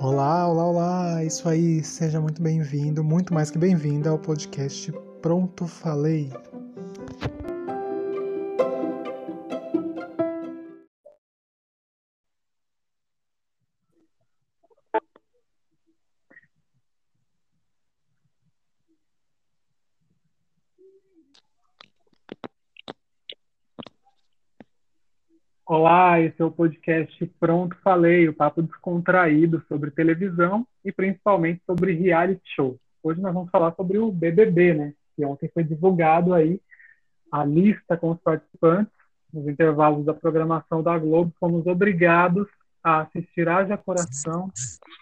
Olá, olá, olá! Isso aí, seja muito bem-vindo, muito mais que bem-vinda ao podcast Pronto Falei. É o podcast Pronto Falei, o papo descontraído sobre televisão e principalmente sobre reality show. Hoje nós vamos falar sobre o BBB, né? Que ontem foi divulgado aí a lista com os participantes. Nos intervalos da programação da Globo, fomos obrigados a assistir Haja Coração,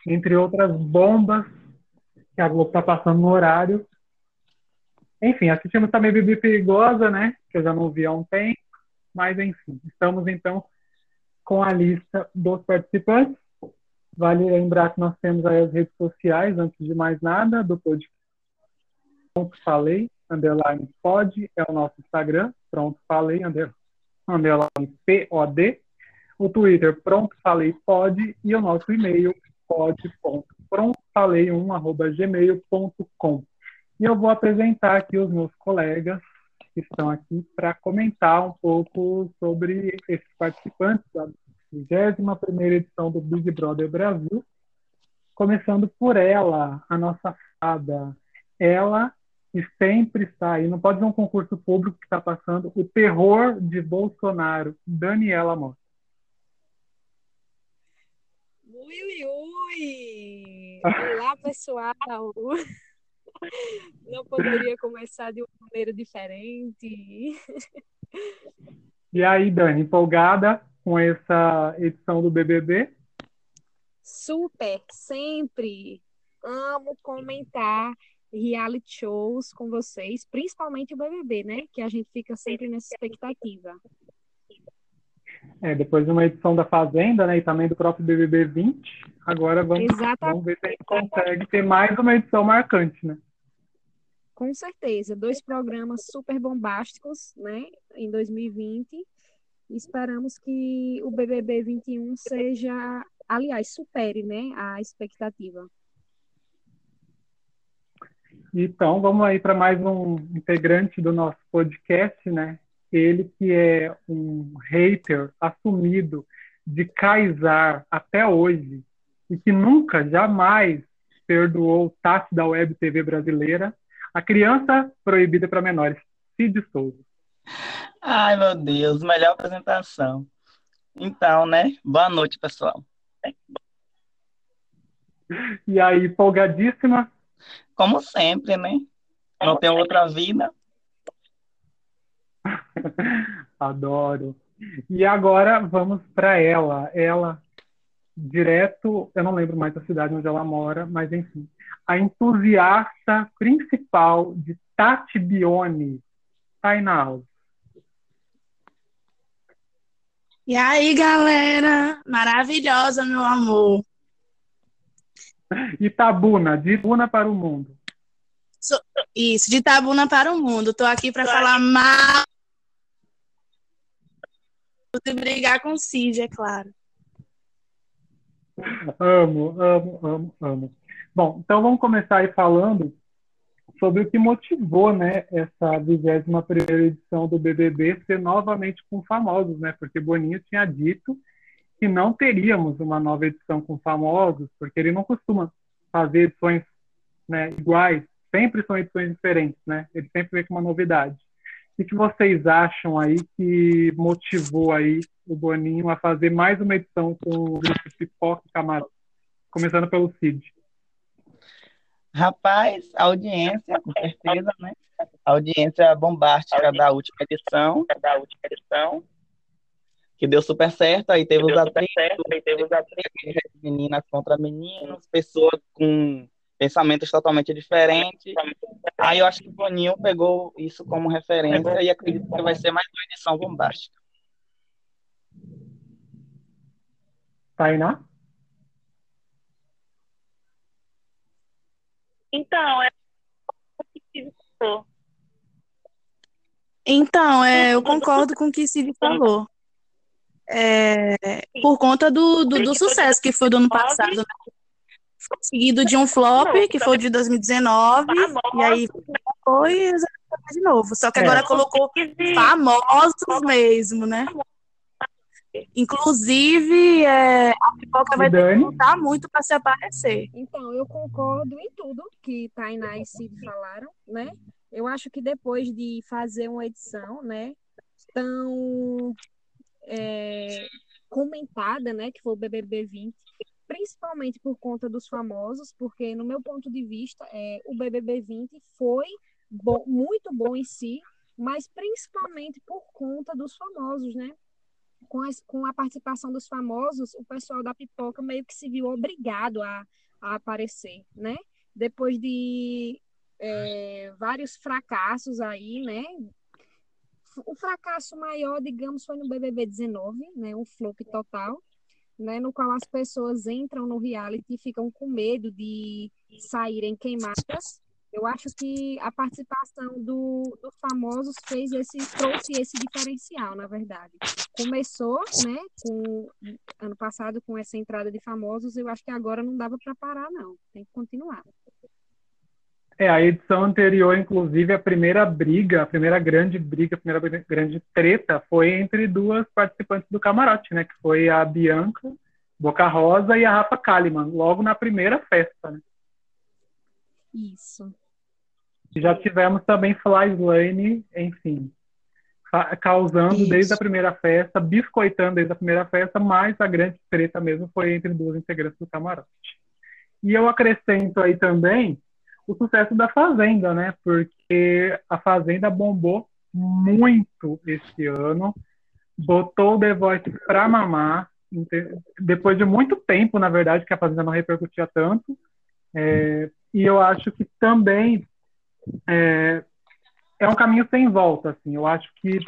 entre outras bombas que a Globo está passando no horário. Enfim, assistimos também Bibi Perigosa, né? Que eu já não vi há um tempo. Mas, enfim, estamos então com a lista dos participantes. Vale lembrar que nós temos aí as redes sociais, antes de mais nada, do podcast. Pronto Falei, underline pod, é o nosso Instagram, Pronto Falei, underline POD. O Twitter, Pronto Falei Pod, e o nosso e-mail, pod.prontofalei1.gmail.com. E eu vou apresentar aqui os meus colegas que estão aqui para comentar um pouco sobre esses participantes da 21 edição do Big Brother Brasil. Começando por ela, a nossa fada. Ela sempre está aí, não pode ser um concurso público que está passando, o terror de Bolsonaro, Daniela Mota. Ui, ui, ui! Olá, pessoal! Não poderia começar de uma maneira diferente. E aí, Dani, empolgada com essa edição do BBB? Super, sempre. Amo comentar reality shows com vocês, principalmente o BBB, né? Que a gente fica sempre nessa expectativa. É, depois de uma edição da Fazenda, né, e também do próprio BBB 20, agora vamos, vamos ver se a gente consegue ter mais uma edição marcante, né? Com certeza, dois programas super bombásticos, né, em 2020. Esperamos que o BBB 21 seja, aliás, supere, né, a expectativa. Então, vamos aí para mais um integrante do nosso podcast, né? Ele que é um hater assumido de Kaysar até hoje e que nunca, jamais perdoou Tati da Web TV brasileira, a Criança Proibida para Menores, Cid Souza. Ai, meu Deus, melhor apresentação. Então, né? Boa noite, pessoal. E aí, folgadíssima? Como sempre, né? Não tem outra vida. Adoro. E agora vamos para ela. Ela, direto, eu não lembro mais da cidade onde ela mora, mas enfim, a entusiasta principal de Tati Bione, Tainá Alves. E aí, galera? Maravilhosa, meu amor. Itabuna, de Itabuna para o mundo. Isso, de Itabuna para o mundo. Estou aqui para falar mal e brigar com o Cid, é claro. Amo, amo, amo, amo. Bom, então vamos começar aí falando sobre o que motivou, né, essa 21 primeira edição do BBB ser novamente com famosos, né? Porque Boninho tinha dito que não teríamos uma nova edição com famosos, porque ele não costuma fazer edições né, iguais, sempre são edições diferentes, né? Ele sempre vem com uma novidade. O que vocês acham aí que motivou aí o Boninho a fazer mais uma edição com o grupo Pipoca e Camarão? Começando pelo Cid. Rapaz, a audiência, com certeza, né? A audiência bombástica da última edição, da última edição, que deu super certo, aí teve os atritos, aí teve os atritos, meninas contra meninos, pessoas com pensamentos totalmente diferentes. Aí eu acho que o Boninho pegou isso como referência e acredito que vai ser mais uma edição bombástica. Tainá? Então, é Então, é, eu concordo com o que Cid falou. É, por conta do, do, do, sucesso que foi do ano passado, né? seguido de um flop, que foi o de 2019, e aí foi de novo. Só que agora é. colocou famosos mesmo, né? Inclusive, é, a pipoca vai ter que lutar muito para se aparecer. Então, eu concordo em tudo que Tainá e Cid falaram, né? Eu acho que depois de fazer uma edição, né, tão é, comentada, né, que foi o BBB 20, principalmente por conta dos famosos, porque no meu ponto de vista, é, o BBB 20 foi bom, muito bom em si, mas principalmente por conta dos famosos, né? Com, as, com a participação dos famosos, o pessoal da pipoca meio que se viu obrigado a, a aparecer, né? Depois de é, vários fracassos aí, né? O fracasso maior, digamos, foi no BBB 19, né? Um flop total né, no qual as pessoas entram no reality e ficam com medo de saírem queimadas. Eu acho que a participação do, dos famosos fez esse trouxe esse diferencial, na verdade. Começou, né, com ano passado com essa entrada de famosos, eu acho que agora não dava para parar não, tem que continuar. É, a edição anterior, inclusive, a primeira briga, a primeira grande briga, a primeira grande treta foi entre duas participantes do camarote, né? Que foi a Bianca Boca Rosa e a Rafa Kalimann, logo na primeira festa, né? Isso. Já tivemos também Fly Slane, enfim, causando Isso. desde a primeira festa, biscoitando desde a primeira festa, mas a grande treta mesmo foi entre duas integrantes do camarote. E eu acrescento aí também o sucesso da Fazenda, né? Porque a Fazenda bombou muito esse ano, botou o The Voice pra mamar, depois de muito tempo, na verdade, que a Fazenda não repercutia tanto. É, e eu acho que também é, é, um caminho sem volta. Assim. Eu acho que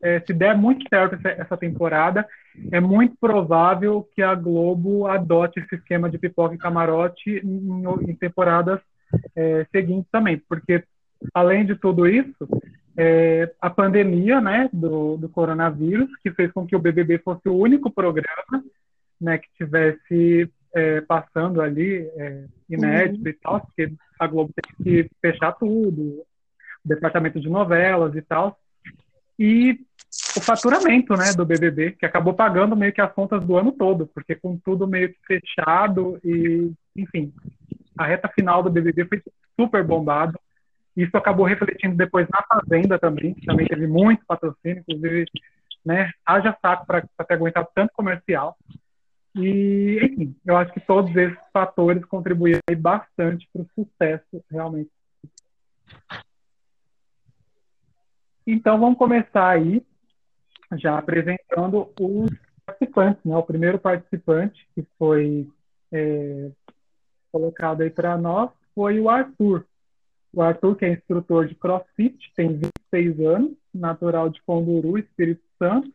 é, se der muito certo essa, essa, temporada, é muito provável que a Globo adote esse esquema de pipoca e camarote em, em temporadas é, seguintes também, porque além de tudo isso, é, a pandemia né, do, do, coronavírus, que fez com que o BBB fosse o único programa né, que tivesse é, passando ali é, inédito uhum. e tal, porque a Globo teve que fechar tudo, o departamento de novelas e tal. E o faturamento né, do BBB, que acabou pagando meio que as contas do ano todo, porque com tudo meio que fechado e, enfim, a reta final do BBB foi super bombado. Isso acabou refletindo depois na Fazenda também, que também teve muito patrocínio, inclusive, né, haja saco para ter aguentado tanto comercial. E, enfim, eu acho que todos esses fatores contribuíram bastante para o sucesso, realmente. Então, vamos começar aí, já apresentando os participantes. Né? O primeiro participante que foi é, colocado aí para nós foi o Arthur. O Arthur, que é instrutor de CrossFit, tem 26 anos, natural de Conduru, Espírito Santo,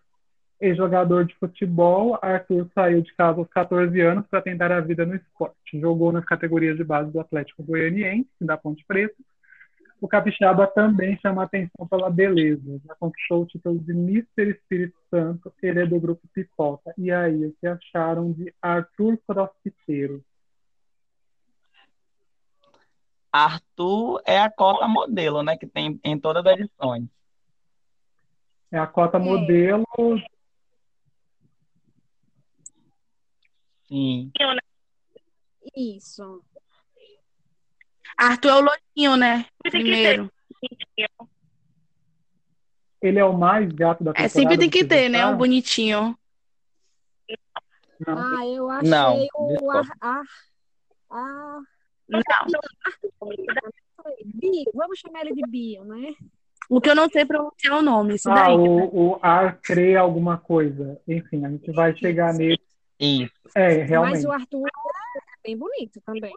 e jogador de futebol. Arthur saiu de casa aos 14 anos para tentar a vida no esporte. Jogou nas categorias de base do Atlético Goianiense, da Ponte Preta. O Capixaba também chama atenção pela beleza. Já conquistou o título de Mister Espírito Santo. Ele é do grupo Pipoca. E aí, o que acharam de Arthur Crossfiteiro? Arthur é a cota modelo, né? Que tem em todas as edições. É a cota é. modelo. Sim. Isso. Arthur é o louquinho, né? Primeiro. Ele é o mais gato da temporada. É, sempre tem que ter, né? O bonitinho. Não. Ah, eu achei Não, o ar, ar, ar, não. Vamos chamar ele de Bio, né? O que eu não sei pronunciar o nome, isso ah, daí. O, o Arcre alguma coisa. Enfim, a gente vai chegar nele. Isso. É, realmente. Mas o Arthur é bem bonito também.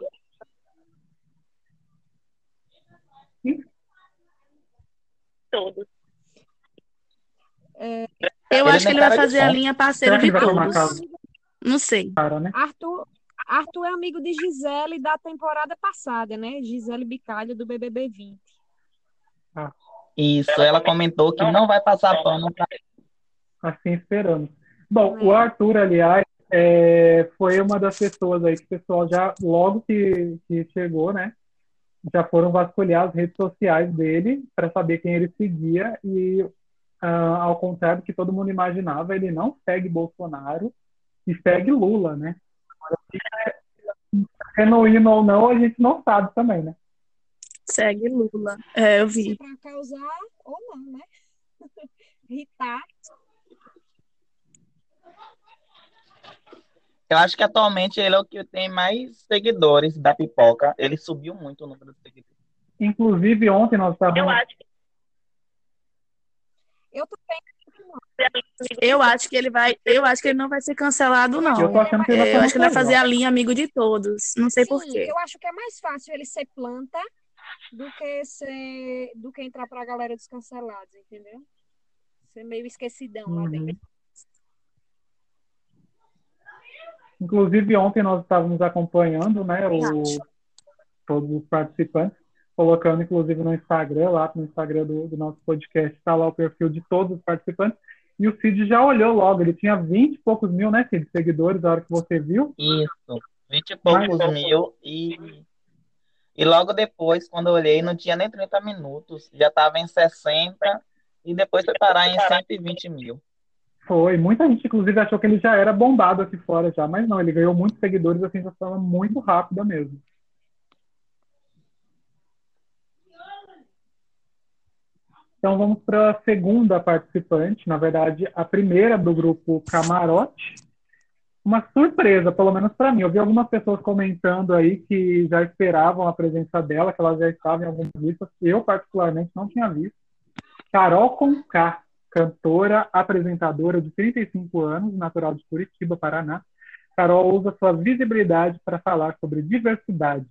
Todos. É, eu acho que ele vai fazer a linha parceiro de todos. Não sei. Cara, né? Arthur, Arthur é amigo de Gisele da temporada passada, né? Gisele Bicalho do BBB 20. Ah. Isso, ela comentou que não vai passar pano pra Assim esperamos. Bom, o Arthur, aliás, é, foi uma das pessoas aí que o pessoal já, logo que, que chegou, né? Já foram vasculhar as redes sociais dele para saber quem ele seguia e, ah, ao contrário do que todo mundo imaginava, ele não segue Bolsonaro e segue Lula, né? Agora, se é genuíno ou não, a gente não sabe também, né? Segue Lula. É, eu vi. Para causar ou não, né? Irritar. Eu acho que atualmente ele é o que tem mais seguidores da pipoca. Ele subiu muito o número de seguidores. Inclusive, ontem nós estávamos. Eu acho, Eu também. eu acho que ele vai. Eu acho que ele não vai ser cancelado, não. Eu tô achando que ele vai É, eu acho que ele vai fazer a linha amigo de todos. Não sei Sim, porquê. eu acho que é mais fácil ele ser planta do que ser do que entrar para a galera dos cancelados, entendeu? Ser meio esquecidão lá Uhum. dentro. Inclusive, ontem nós estávamos acompanhando, né, o, todos os participantes, colocando, inclusive, no Instagram, lá no Instagram do, do nosso podcast, está lá o perfil de todos os participantes. E o Cid já olhou logo, ele tinha 20 e poucos mil, né, Cid, seguidores, na hora que você viu. Isso, 20 e poucos Mas- mil. E, e logo depois, quando eu olhei, não tinha nem 30 minutos. Já estava em 60 e depois foi parar em 120 mil. Foi, muita gente, inclusive, achou que ele já era bombado aqui fora já, mas não, ele ganhou muitos seguidores assim de forma muito rápida mesmo. Então vamos para a segunda participante, na verdade, a primeira do grupo Camarote. Uma surpresa, pelo menos para mim. Eu vi algumas pessoas comentando aí que já esperavam a presença dela, que ela já estava em algumas listas. Eu, particularmente, não tinha visto. Carol Conká, cantora, apresentadora de 35 anos, natural de Curitiba, Paraná. Carol usa sua visibilidade para falar sobre diversidade.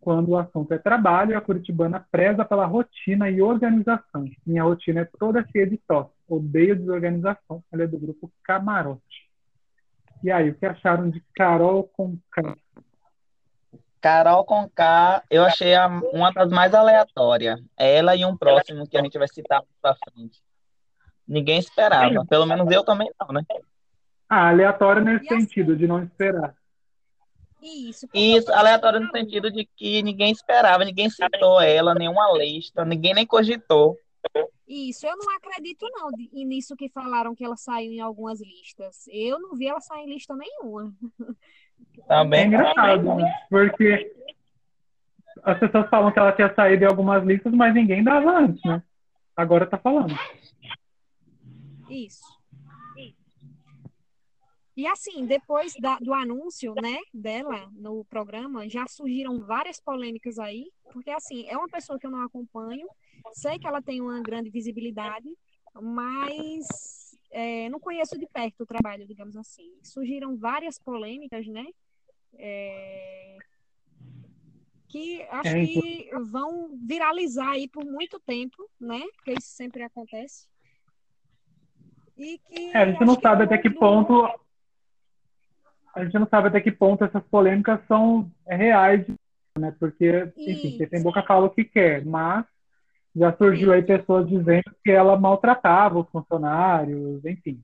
Quando o assunto é trabalho, a curitibana preza pela rotina e organização. Minha rotina é toda cheia de tosse. Odeio desorganização. Ela é do grupo Camarote. E aí, o que acharam de Carol Conká? Carol Conká, eu achei a- uma das mais aleatórias. Ela e um próximo que a gente vai citar pra frente. Ninguém esperava. Pelo menos eu também não, né? Ah, aleatório nesse assim- sentido, de não esperar. Isso. Isso, aleatório no sentido de que ninguém esperava, ninguém citou ela, nenhuma lista, ninguém nem cogitou. Isso, eu não acredito não e nisso que falaram que ela saiu em algumas listas. Eu não vi ela sair em lista nenhuma. É Também. engraçado, né? Porque as pessoas falam que ela tinha saído em algumas listas, mas ninguém dava antes, né? Agora tá falando. Isso. E assim, depois da- do anúncio, né, dela no programa, já surgiram várias polêmicas aí, porque assim, é uma pessoa que eu não acompanho, sei que ela tem uma grande visibilidade, mas é, não conheço de perto o trabalho, digamos assim. Surgiram várias polêmicas, né, é, que acho É, que vão viralizar aí por muito tempo, né, porque isso sempre acontece. E que É, a gente não que sabe até que ponto. A gente não sabe até que ponto essas polêmicas são reais, né? Porque, enfim, quem tem boca fala o que quer, mas já surgiu aí pessoas dizendo que ela maltratava os funcionários, enfim.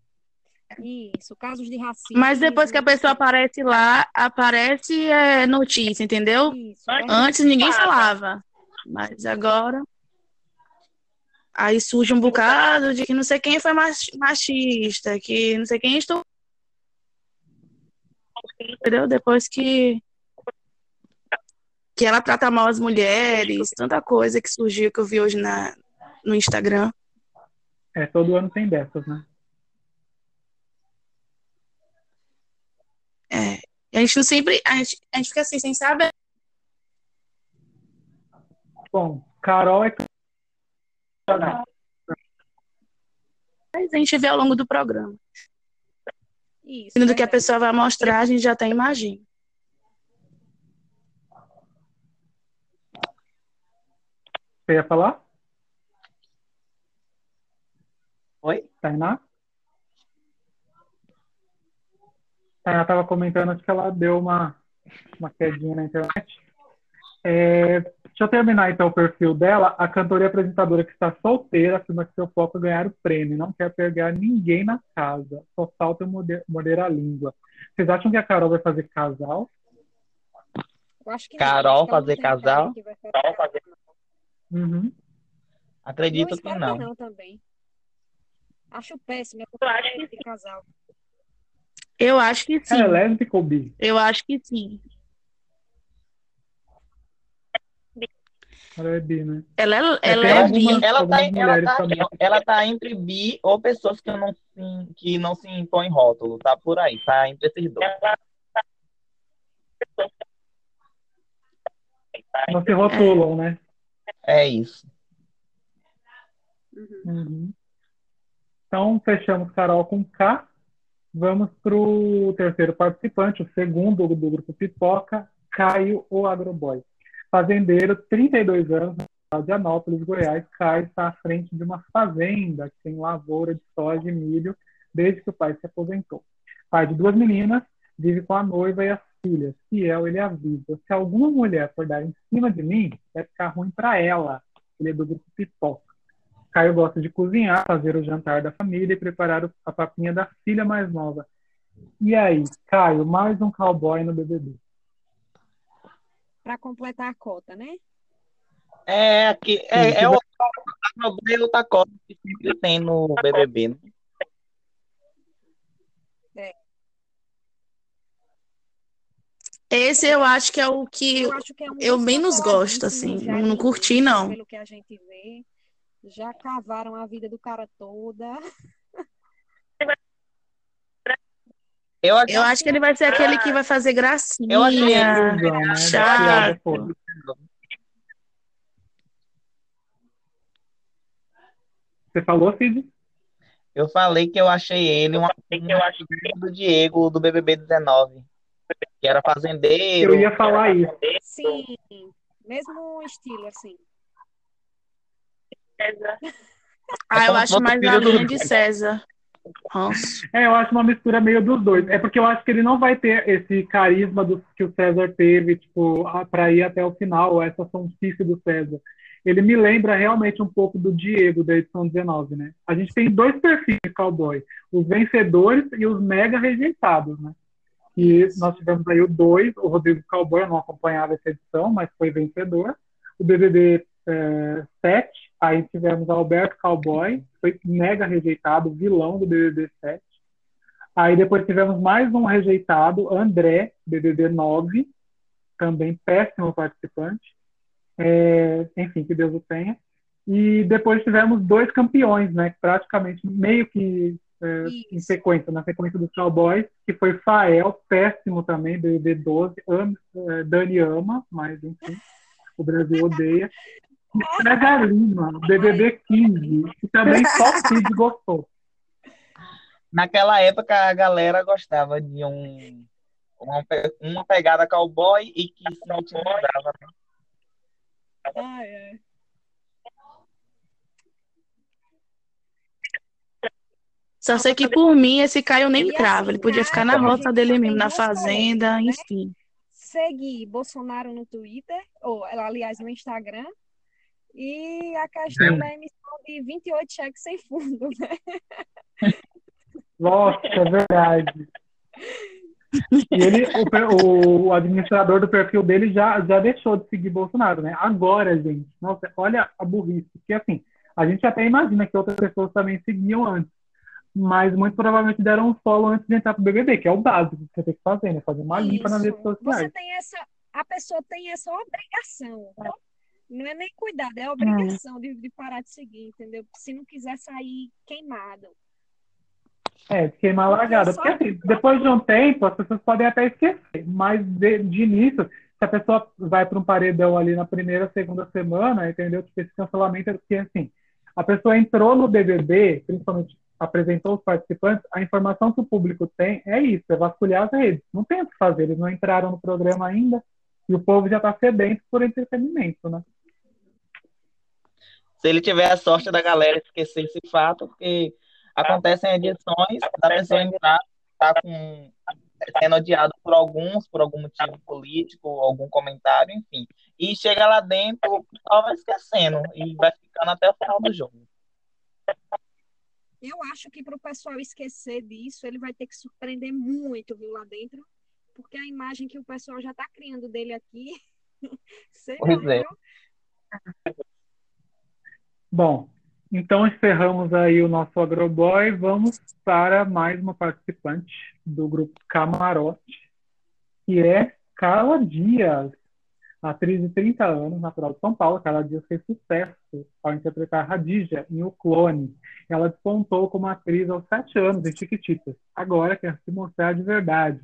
Isso, casos de racismo. Mas depois que a pessoa aparece lá, aparece é, notícia, entendeu? Isso, é Antes ninguém falava. Mas agora. Aí surge um bocado de que não sei quem foi mach- machista, que não sei quem estou. Entendeu? Depois que. Que ela trata mal as mulheres, tanta coisa que surgiu que eu vi hoje na, no Instagram. É, todo ano tem dessas, né? É. A gente não sempre. A gente, a gente fica assim, sem saber. Bom, Carol é. Mas a gente vê ao longo do programa. Isso. Do que a pessoa vai mostrar, a gente já até imagina. Você ia falar? Oi? Tainá? Tainá estava comentando, acho que ela deu uma, uma quedinha na internet. É, deixa eu terminar então o perfil dela. A cantora e apresentadora que está solteira afirma que seu foco é ganhar o prêmio, não quer pegar ninguém na casa, só falta morder a língua. Vocês acham que a Carol vai fazer casal? Eu acho que Carol acho que ela fazer não casal? que vai fazer casal. Uhum. Acredito Eu que não. que não também. Acho péssimo essa de casal. Eu acho que sim. Ela é lésbica ou bi? Eu acho que sim. Ela é bi, né? Ela é, ela é algumas- bi. Ela tá, ela, tá, ela tá entre bi ou pessoas que não, se- que não se impõem rótulo, tá por aí, tá entre esses dois. Não se rotulam, né? É isso. Uhum. Uhum. Então, fechamos Carol com K. Vamos para o terceiro participante, o segundo do grupo Pipoca, Caio, o Agroboy. Fazendeiro, 32 anos, de Anópolis, Goiás. Caio está à frente de uma fazenda que tem lavoura de soja e milho desde que o pai se aposentou. Pai de duas meninas, vive com a noiva e as filhas. Fiel, ele avisa: se alguma mulher for dar em cima de mim, vai ficar ruim para ela. Ele é do grupo Pipoca. Caio gosta de cozinhar, fazer o jantar da família e preparar a papinha da filha mais nova. E aí, Caio, mais um cowboy no BBB. Para completar a cota, né? É, aqui, é, é o é outra coisa que sempre tem no BBB, né? Esse eu acho que é o que Eu acho que é um eu menos gosto, assim. já Não curti, não. Pelo que a gente vê. Já cavaram a vida do cara toda. Eu acho eu acho que ele vai ser aquele que vai fazer gracinha. Eu achei né? chato. Você falou, Cid? Eu falei que eu achei ele uma, uma do Diego do BBB 19, que era fazendeiro. Eu ia falar isso. Sim, mesmo estilo, assim. Ah, eu acho mais do- linha de César. É, eu acho uma mistura meio dos dois. É porque eu acho que ele não vai ter esse carisma do, que o César teve, tipo, a- pra ir até o final, essa sonsice do César. Ele me lembra realmente um pouco do Diego, da edição 19, né? A gente tem dois perfis de cowboy, os vencedores e os mega rejeitados, né? E nós tivemos aí o 2, o Rodrigo Cowboy, eu não acompanhava essa edição, mas foi vencedor. O BBB 7, aí tivemos Alberto Cowboy, foi mega rejeitado, vilão do BBB 7. Aí depois tivemos mais um rejeitado, André, BBB 9, também péssimo participante. É, enfim, que Deus o tenha. E depois tivemos dois campeões, né? Praticamente meio que é, em sequência, na sequência dos Cowboys, que foi Fael, péssimo também, BBB 12, Am- é, Dani ama, mas enfim, o Brasil odeia. César Lima, BBB 15, que também só o Cid gostou. Naquela época a galera gostava de um uma, uma pegada cowboy e que se intimidava. né? Ah, é. Só sei que por mim esse Caio nem entrava. Ele podia ficar na Caio, a rota gente dele mesmo, na fazenda, enfim. Seguir Bolsonaro no Twitter, ou aliás, no Instagram. E a questão da emissão de 28 cheques sem fundo, né? Nossa, é verdade. E ele, o, o administrador do perfil dele já, já deixou de seguir Bolsonaro, né? Agora, gente, nossa, olha a burrice. Porque assim, a gente até imagina que outras pessoas também seguiam antes. Mas muito provavelmente deram um follow antes de entrar pro BBB, que é o básico que você tem que fazer, né? Fazer uma limpa nas Isso. redes sociais. Você tem essa, a pessoa tem essa obrigação. Não é nem cuidado, Hum. é obrigação de, de parar de seguir, entendeu? Se não quiser sair queimado. É, de queimar largada. Porque assim, depois de um tempo, as pessoas podem até esquecer. Mas de, de início, se a pessoa vai para um paredão ali na primeira, segunda semana, entendeu? Tipo, esse cancelamento é porque assim, a pessoa entrou no BBB, principalmente apresentou os participantes, a informação que o público tem é isso, é vasculhar as redes. Não tem o que fazer, eles não entraram no programa ainda e o povo já está sedento por entretenimento, né? Se ele tiver a sorte da galera esquecer esse fato, porque acontecem edições da pessoa entrar, tá com, sendo odiado por alguns, por algum motivo político, algum comentário, enfim. E chega lá dentro, o pessoal vai esquecendo e vai ficando até o final do jogo. Eu acho que para o pessoal esquecer disso, ele vai ter que surpreender muito, viu, lá dentro, porque a imagem que o pessoal já está criando dele aqui, sei pois lá, é. Bom, então encerramos aí o nosso Agroboy. Vamos para mais uma participante do grupo Camarote, que é Carla Dias, atriz de 30 anos, natural de São Paulo. Carla Dias fez sucesso ao interpretar Radija em O Clone. Ela despontou como atriz aos 7 anos em Chiquititas. Agora quer se mostrar de verdade.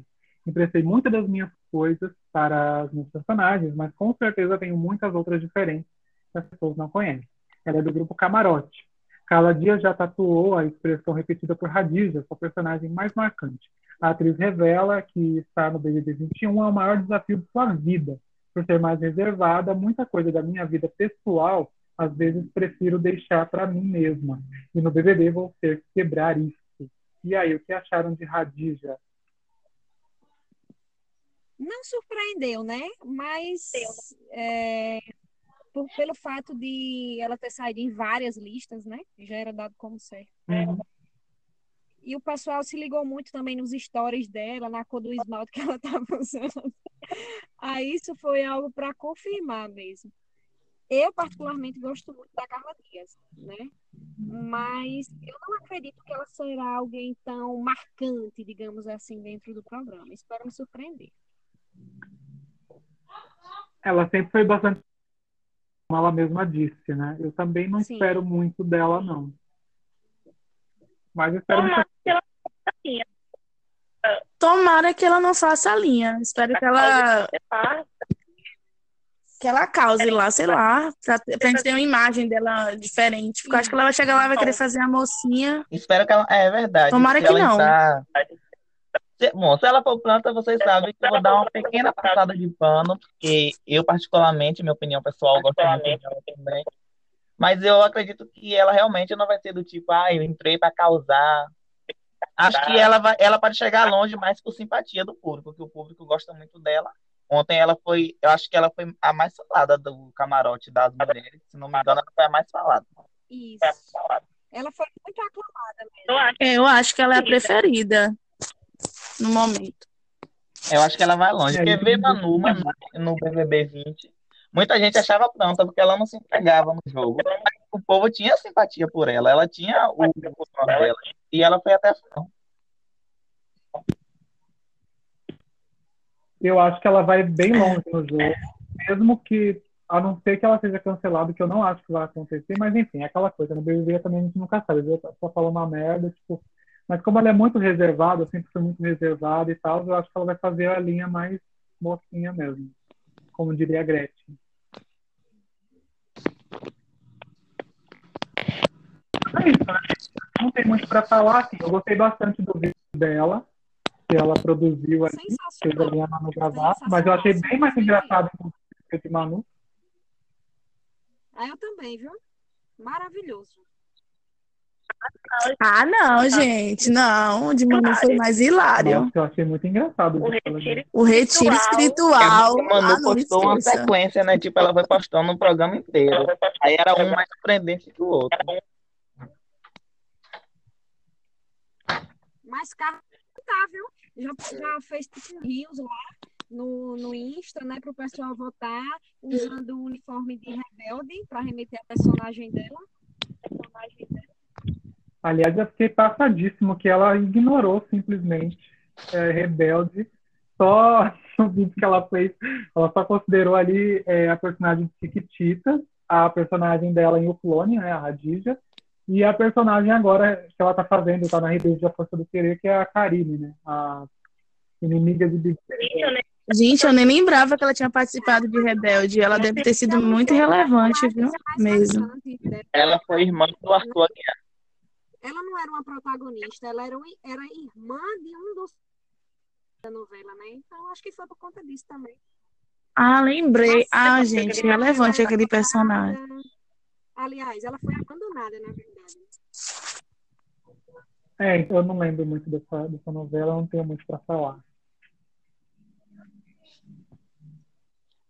Emprestei muitas das minhas coisas para os meus personagens, mas com certeza tenho muitas outras diferentes que as pessoas não conhecem. Ela é do grupo Camarote. Carla Dias já tatuou a expressão repetida por Radija, sua personagem mais marcante. A atriz revela que estar no BBB 21 é o maior desafio de sua vida. Por ser mais reservada, muita coisa da minha vida pessoal, às vezes prefiro deixar para mim mesma. E no BBB vou ter que quebrar isso. E aí, o que acharam de Radija? Não surpreendeu, né? Mas é, por, pelo fato de ela ter saído em várias listas, né? Já era dado como certo. Uhum. E o pessoal se ligou muito também nos stories dela, na cor do esmalte que ela estava usando. Aí isso foi algo para confirmar mesmo. Eu, particularmente, gosto muito da Carla Dias, né? Mas eu não acredito que ela será alguém tão marcante, digamos assim, dentro do programa. Espero me surpreender. Ela sempre foi bastante, como ela mesma disse, né? Eu também não Sim. espero muito dela, não. Mas espero Tomara que que ela assim, Tomara que ela não faça a linha. Espero que ela, que ela cause lá, sei lá, pra, pra gente ter uma imagem dela diferente. Porque eu acho que ela vai chegar lá e vai querer fazer a mocinha. Espero que ela. É verdade. Tomara que ela não. Se- Bom, se ela for planta, vocês sabem que eu vou dar uma pequena passada de pano, porque eu, particularmente, minha opinião pessoal, gosto muito dela também. Mas eu acredito que ela realmente não vai ser do tipo, ah, eu entrei para causar. Acho que ela vai, ela pode chegar longe mais por simpatia do público, porque o público gosta muito dela. Ontem ela foi, eu acho que ela foi a mais falada do camarote das mulheres, se não me engano, ela foi a mais falada. Isso. Ela foi muito aclamada mesmo. Eu acho Eu acho que ela é a preferida no momento. Eu acho que ela vai longe. É, Porque isso ver. Manu, Manu no BBB 20, muita gente achava pronta porque ela não se entregava no jogo. O povo tinha simpatia por ela, ela tinha o dela. E ela foi até a final. eu acho que ela vai bem longe no jogo, mesmo que, a não ser que ela seja cancelada, que eu não acho que vai acontecer, mas enfim, é aquela coisa, no BBB também a gente nunca sabe, ela só fala uma merda, tipo, mas como ela é muito reservada, sempre foi muito reservada e tal, eu acho que ela vai fazer a linha mais mocinha mesmo, como diria a Gretchen. É isso, né? Não tem muito para falar, assim, eu gostei bastante do vídeo dela, que ela produziu ali, fez ali a Manu mas eu achei bem mais engraçado que o de Manu. Ah, eu também, viu? Maravilhoso. Ah, não, gente, não. O de Manu foi mais hilário. Nossa, eu achei muito engraçado. o retiro O retiro espiritual. A Manu Ah, postou uma sequência, né? Tipo, ela foi postando um programa inteiro. Aí era um mais surpreendente que o outro. Mas Carla tá, viu? Já, já fez tipo rios lá no, no Insta, né? Para o pessoal votar, usando o uniforme de rebelde para remeter a personagem dela. Personagem dela. Aliás, eu fiquei passadíssimo que ela ignorou simplesmente é, Rebelde. Só no vídeo que ela fez, ela só considerou ali é, a personagem de Chiquitita, a personagem dela em O Clone, né, a Radija, e a personagem agora que ela tá fazendo, tá na Rebelde da Força do Querer, que é a Karine, né, a inimiga de Big. Gente, eu nem lembrava que ela tinha participado de Rebelde. Ela deve ter sido muito relevante, viu? Mesmo. Ela foi irmã do Arthur Aguiar. Ela não era uma protagonista, ela era, um- era irmã de um dos da novela, né? Então acho que foi por conta disso também. Ah, lembrei. Ah, Nossa, gente, ela relevante aquele personagem. Aliás, ela foi abandonada, na verdade. É, então eu não lembro muito dessa, dessa novela, não tenho muito para falar.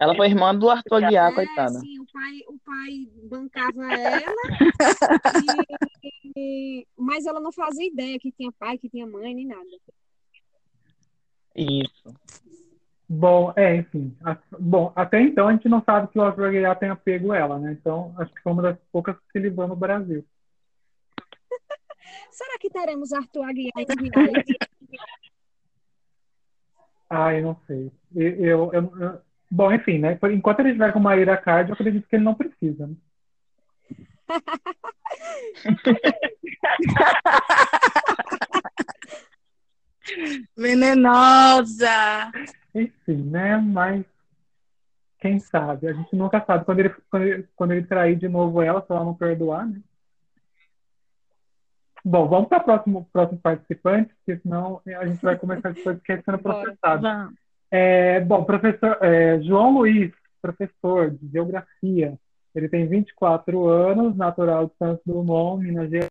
Ela foi irmã do Arthur Aguiar, É, coitada. sim, o pai, o pai bancava ela, e- e- mas ela não fazia ideia que tinha pai, que tinha mãe, nem nada. Isso. Bom, é, enfim. A- bom, até então a gente não sabe que o Arthur Aguiar tenha pego ela, né? Então, acho que foi uma das poucas que se livrou no Brasil. Será que teremos Arthur Aguiar em? Ah, eu não sei. Eu, eu- eu- eu- bom, enfim, né? Enquanto ele estiver com Maíra Card, eu acredito que ele não precisa, né? Venenosa! Enfim, né? Mas quem sabe? A gente nunca sabe. Quando ele, quando ele, quando ele trair de novo ela, se ela não perdoar, né? Bom, vamos para o próximo, próximo participante, porque senão a gente vai começar esse podcast sendo Bora. processado. Vamos. É, bom, professor é, João Luiz, professor de Geografia. Ele tem 24 anos, natural de Santos Dumont, Minas Gerais.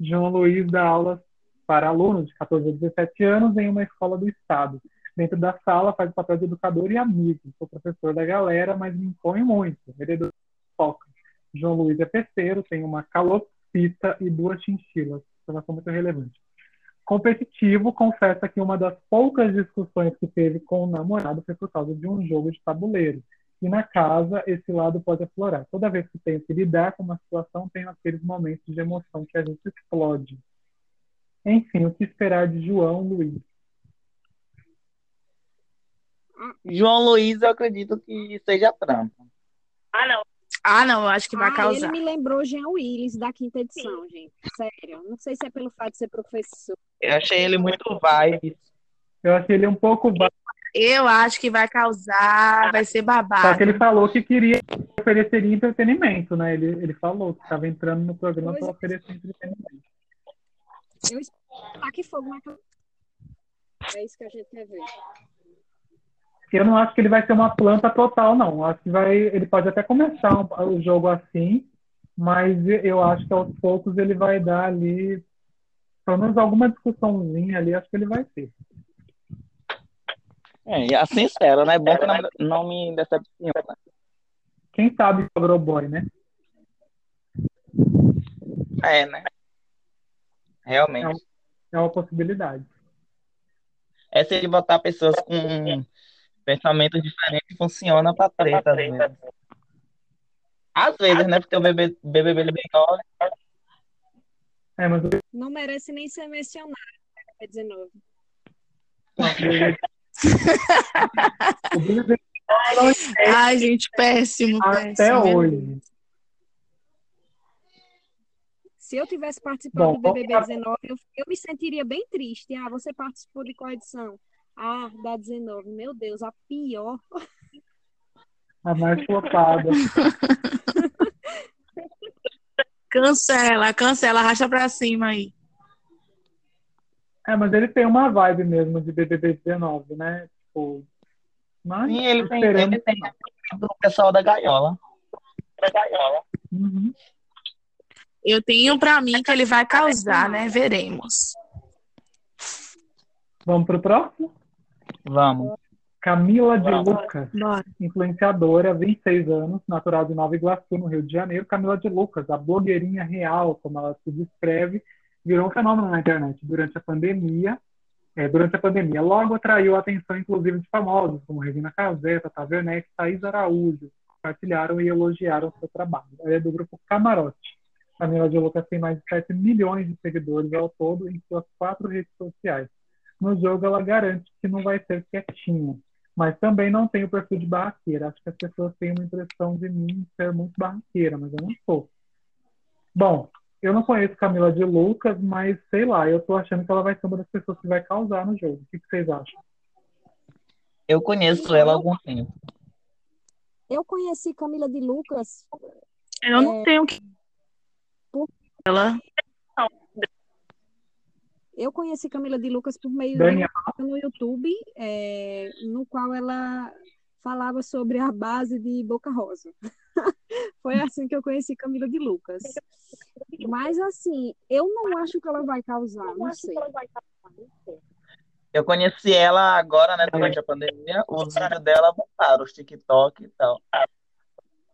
João Luiz dá aulas para alunos de 14 a 17 anos em uma escola do Estado. Dentro da sala, faz o papel de educador e amigo. Sou professor da galera, mas me impõe muito. Ele é foca. João Luiz é peceiro, tem uma calopsita e duas chinchilas. Informação muito relevante competitivo, confessa que uma das poucas discussões que teve com o namorado foi por causa de um jogo de tabuleiro. E na casa, esse lado pode aflorar. Toda vez que tenho que lidar com uma situação, tenho aqueles momentos de emoção que a gente explode. Enfim, o que esperar de João Luiz? João Luiz, eu acredito que seja trampa. Ah, não, eu acho que vai Ah, ele causar. me lembrou Jean Willis da quinta edição, gente. Sério. Não sei se é pelo fato de ser professor. Eu achei ele muito vibes. Eu achei ele um pouco Eu acho que vai causar, vai ser só babado. que ele falou que queria oferecer entretenimento, né? Ele, ele falou que estava entrando no programa para é. oferecer entretenimento. Eu espero taque fogo naquela. É isso que a gente quer ver. Eu não acho que ele vai ser uma planta total, não. Eu Acho que vai, ele pode até começar o jogo assim, mas eu acho que aos poucos ele vai dar ali, pelo menos alguma discussãozinha ali, acho que ele vai ter. É, e assim espero, né? É bom que não, não me decepciona. Quem sabe o Agroboy, né? É, né? Realmente. É uma possibilidade. É se ele botar pessoas com pensamentos diferentes, funciona pra treta, às vezes. Às vezes, né? Porque o BBB, BBB ele é nove. É, mas Não merece nem ser mencionado. É 19. o BBB Ai, gente, péssimo, até péssimo. hoje. Se eu tivesse participado Bom, do BBB 19, eu, eu me sentiria bem triste. Ah, você participou de qual edição? Ah, da 19. Meu Deus, a pior. A mais flopada. Cancela, cancela, racha pra cima aí. É, mas ele tem uma vibe mesmo de BBB 19, né? Tipo, mas Sim, ele tem, ele tem do pessoal da gaiola. Uhum. Eu tenho pra mim que ele vai causar, né? Veremos. Vamos pro próximo? Vamos. Camila de Lucas. Bora. influenciadora, 26 anos, natural de Nova Iguaçu, no Rio de Janeiro, Camila de Lucas, a blogueirinha real, como ela se descreve, virou um fenômeno na internet durante a pandemia. é, durante a pandemia, logo atraiu a atenção, inclusive, de famosos, como Regina Casé, Tata Werneck, Thaís Araújo, compartilharam e elogiaram seu trabalho. Ela é do grupo Camarote. Camila de Lucas tem mais de 7 milhões de seguidores ao todo em suas quatro redes sociais. No jogo, ela garante que não vai ser quietinha mas também não tenho perfil de barraqueira. Acho que as pessoas têm uma impressão de mim ser muito barraqueira, mas eu não sou. Bom, eu não conheço Camila de Lucas, mas sei lá, eu tô achando que ela vai ser uma das pessoas que vai causar no jogo. O que, que vocês acham? Eu conheço ela há algum tempo. Eu conheci Camila de Lucas. Eu não tenho que. Ela. Eu conheci Camila de Lucas por meio de Daniel. um canal no YouTube, é, no qual ela falava sobre a base de Boca Rosa. Foi assim que eu conheci Camila de Lucas. Mas assim, eu não acho que ela vai causar, não sei. Eu conheci ela agora, né, durante a pandemia. Os vídeos dela botaram, os TikTok e tal.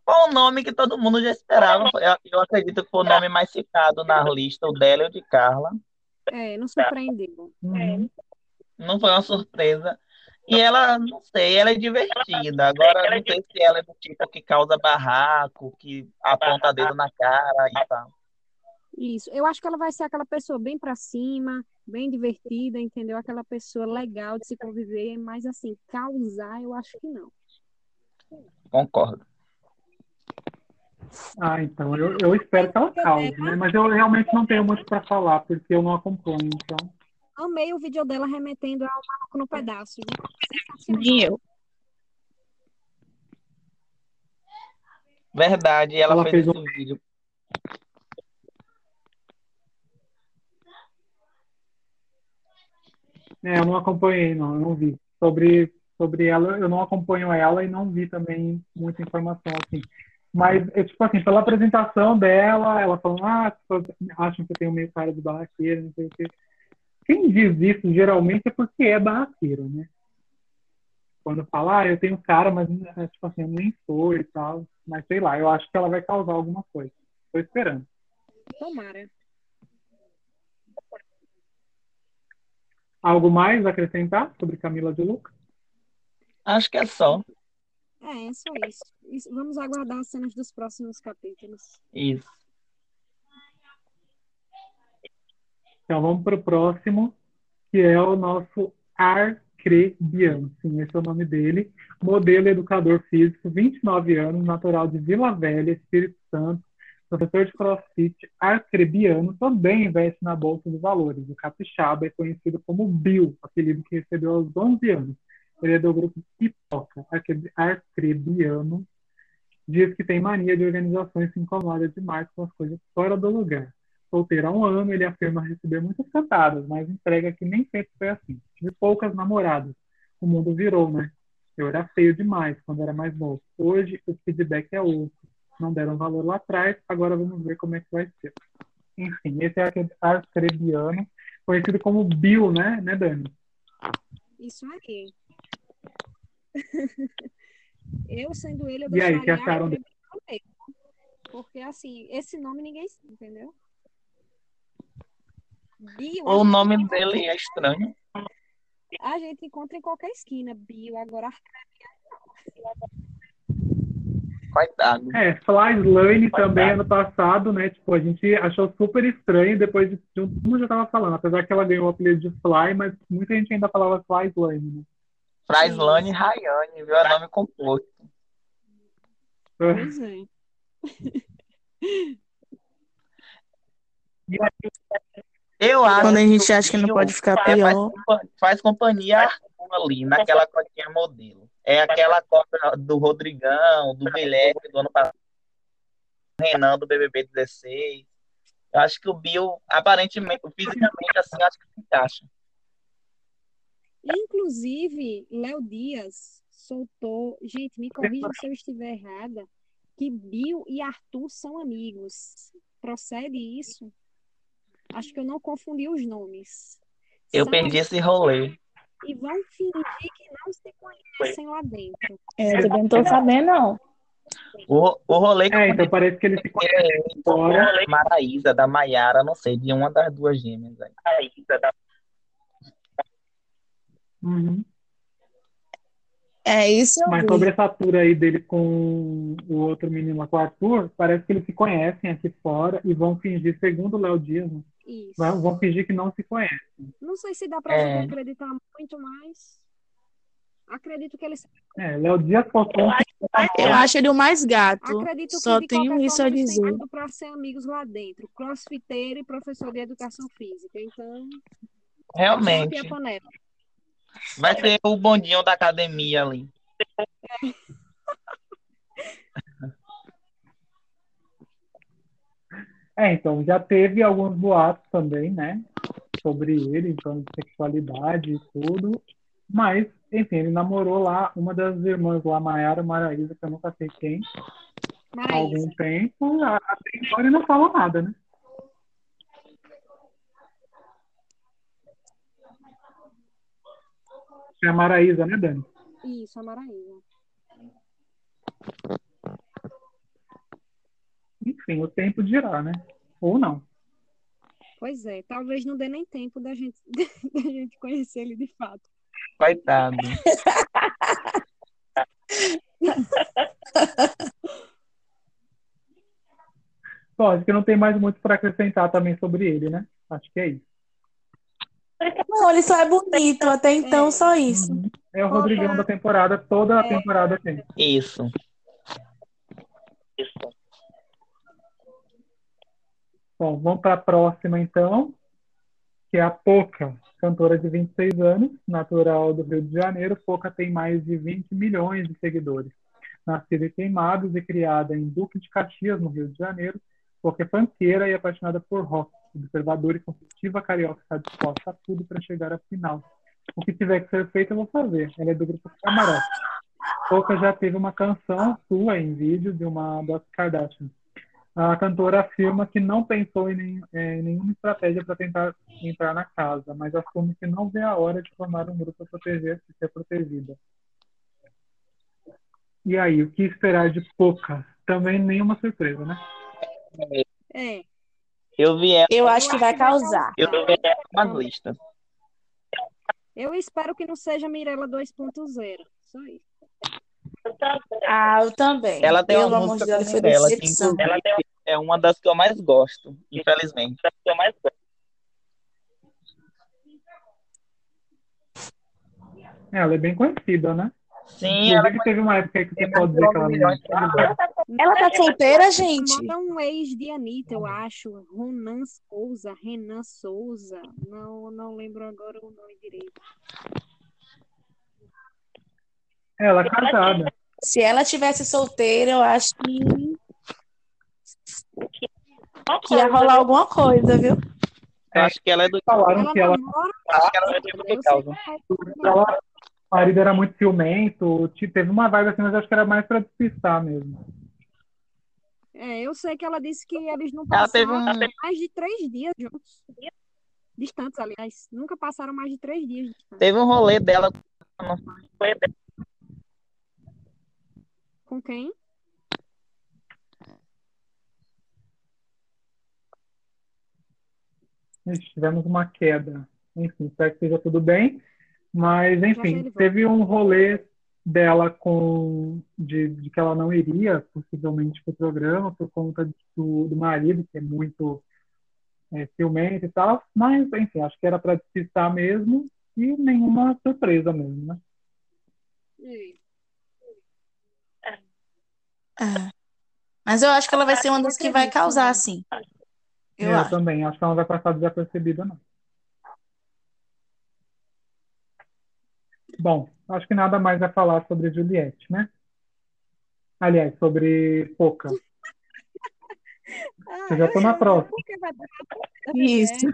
Qual o nome que todo mundo já esperava? Eu, eu acredito que foi o nome mais citado na lista, o dela e o de Carla. É, não surpreendeu. Uhum. Não foi uma surpresa. E ela, não sei, ela é divertida. Agora, não sei se ela é do tipo que causa barraco, que aponta dedo na cara e tal. Isso. Eu acho que ela vai ser aquela pessoa bem pra cima, bem divertida, entendeu? Aquela pessoa legal de se conviver, mas assim, causar, eu acho que não. Concordo. Ah, então, eu, eu espero que ela cause, né? Mas eu realmente não tenho muito para falar, porque eu não acompanho, então. Amei o vídeo dela remetendo ao Marco no pedaço. E eu. Verdade, ela, Ela fez fez esse vídeo. É, eu não acompanhei, não, eu não vi. Sobre, sobre ela, eu não acompanho ela e não vi também muita informação assim. Mas, é, tipo assim, pela apresentação dela, ela falando, ah, as pessoas acham que eu tenho meio cara de barraqueira, não sei o quê. Quem diz isso geralmente é porque é barraqueira, né? Quando fala, ah, eu tenho cara, mas é, tipo assim, eu nem sou e tal. Mas sei lá, eu acho que ela vai causar alguma coisa. Tô esperando. Tomara. Algo mais a acrescentar sobre Camila de Lucas? Acho que é só. É, é só isso. Isso- Vamos aguardar as cenas dos próximos capítulos. Isso. Então vamos para o próximo, que é o nosso Arcrebiano. Sim, esse é o nome dele. Modelo educador físico, 29 anos, natural de Vila Velha, Espírito Santo, professor de crossfit, arcrebiano, também investe na Bolsa de Valores. O capixaba é conhecido como Bill, apelido que recebeu aos 11 anos. Ele é do grupo Pipoca, arcre- arcrebiano. Diz que tem mania de organizações se incomoda demais com as coisas fora do lugar. Solteiro há um ano, ele afirma receber muitas cantadas, mas entrega que nem sempre foi assim. Tive poucas namoradas. O mundo virou, né? Eu era feio demais quando era mais novo. Hoje o feedback é outro. Não deram valor lá atrás, agora vamos ver como é que vai ser. Enfim, esse é arcrebiano, conhecido como Bill, né, né, Dani? Isso aí. Eu, sendo ele, eu E aí, que acharam mesmo. Porque, assim, esse nome ninguém sabe, entendeu? Bio, O nome dele é estranho. A gente encontra em qualquer esquina, bio. Agora, Coitado. É, Fly Slane também ano passado, né? Tipo, a gente achou super estranho depois de, um, eu já tava falando, apesar que ela ganhou o apelido de Fly, mas muita gente ainda falava Fly Slane, né? Fraislane Rayane, viu? É nome composto. pois é. Eu acho Quando a gente acha que não pode ficar faz, pior. compa- faz companhia Arthur ali, naquela cotinha modelo. É aquela cota do Rodrigão, do Guilherme do ano passado, do Renan do BBB 16. Eu acho que o Bill, aparentemente, fisicamente, assim, acho que se encaixa. Inclusive, Léo Dias soltou. Gente, me corrija se eu estiver errada. Que Bill e Arthur são amigos. Procede isso? Acho que eu não confundi os nomes. Eu São perdi esse rolê. E vão fingir que não se conhecem lá dentro. É, Eu também não tô sabendo, não. O, o rolê que eu É, então parece que eles se fora. é Maraísa, da Maiara, não sei, de uma das duas gêmeas aí. Uhum. É isso eu Mas vi. sobre essa tour aí dele com o outro menino lá, com o Arthur, parece que eles se conhecem aqui fora e vão fingir, segundo o Léo Dias, né, Isso. vão fingir que não se conhecem. Não sei se dá pra É. acreditar muito, mas acredito que eles É, Léo Dias postou um Eu acho ele o mais gato. acredito que Só tenho isso a dizer. para ser amigos lá dentro. Crossfiteiro e professor de educação física. Então, Realmente. Vai ser o bondinho da academia ali. É, então, já teve alguns boatos também, né? Sobre ele, então, de sexualidade e tudo. Mas, enfim, ele namorou lá uma das irmãs lá, Maiara Maraísa, que eu nunca sei quem, há algum tempo. A- Até agora ele não fala nada, né? É a Maraísa, né, Dani? Isso, a Maraísa. Enfim, o tempo dirá, né? Ou não. Pois é, talvez não dê nem tempo da gente, da gente conhecer ele de fato. Coitado. Bom, acho que não tem mais muito para acrescentar também sobre ele, né? Acho que é isso. Não, ele só é bonito, até então É. só isso. Uhum. É o Rodrigão da temporada, toda a É. temporada tem. Isso. Bom, vamos para a próxima então, que é a Poca, cantora de 26 anos, natural do Rio de Janeiro. Poca tem mais de 20 milhões de seguidores. Nascida em Queimados e criada em Duque de Caxias, no Rio de Janeiro, Poca é panqueira e apaixonada por rock. Observadora e competitiva carioca está disposta a tudo para chegar à final. O que tiver que ser feito, eu vou fazer. Ela é do grupo Camarote. Poca já teve uma canção sua em vídeo de uma das Kardashian. A cantora afirma que não pensou em, nem- em nenhuma estratégia para tentar entrar na casa, mas assume que não vê a hora de formar um grupo para proteger e ser protegida. E aí, o que esperar de Poca? Também nenhuma surpresa, né? É, Eu vi ela, Eu acho que vai causar. eu vi ela nas listas. eu espero que não seja Mirella 2.0. Só isso. Ah, eu também. Ela tem Pelo uma amor de música Deus, ela, que decepção. inclusive é uma das que eu mais gosto, infelizmente. Das que eu mais gosto. Ela é bem conhecida, né? Sim, ela Inclusive, teve uma época que você pode dizer que ela não de seguidores. Ela tá solteira, gente? Mora um ex de Anitta, eu acho. Ronan Souza, Renan Souza. Não, não lembro agora o nome direito. Ela é casada. Se ela tivesse solteira, eu acho que, que ia rolar alguma coisa, viu? Eu acho que ela é do Falaram Ela que ela, namora. acho que ela é do tipo causa. que é- ela, o marido era muito ciumento, te- teve uma vibe assim, mas acho que era mais para despistar mesmo. É, eu sei que ela disse que eles não passaram um- mais de três dias juntos. Distantes, aliás. Nunca passaram mais de três dias distantes. Teve um rolê dela. Com quem? Ixi, tivemos uma queda. Enfim, espero que esteja tudo bem. Mas, enfim, teve um rolê dela com de, de que ela não iria, possivelmente, para o programa, por conta do, do marido, que é muito é, ciumento e tal. Mas, enfim, acho que era para despistar mesmo e nenhuma surpresa mesmo, né? É. Mas eu acho que ela vai ser uma das que vai causar, sim. Eu Eu acho. também, acho que ela não vai passar desapercebida, não. Bom, acho que nada mais a falar sobre Juliette, né? Aliás, sobre Poca. Ah, Eu já tô na próxima. Dar Isso.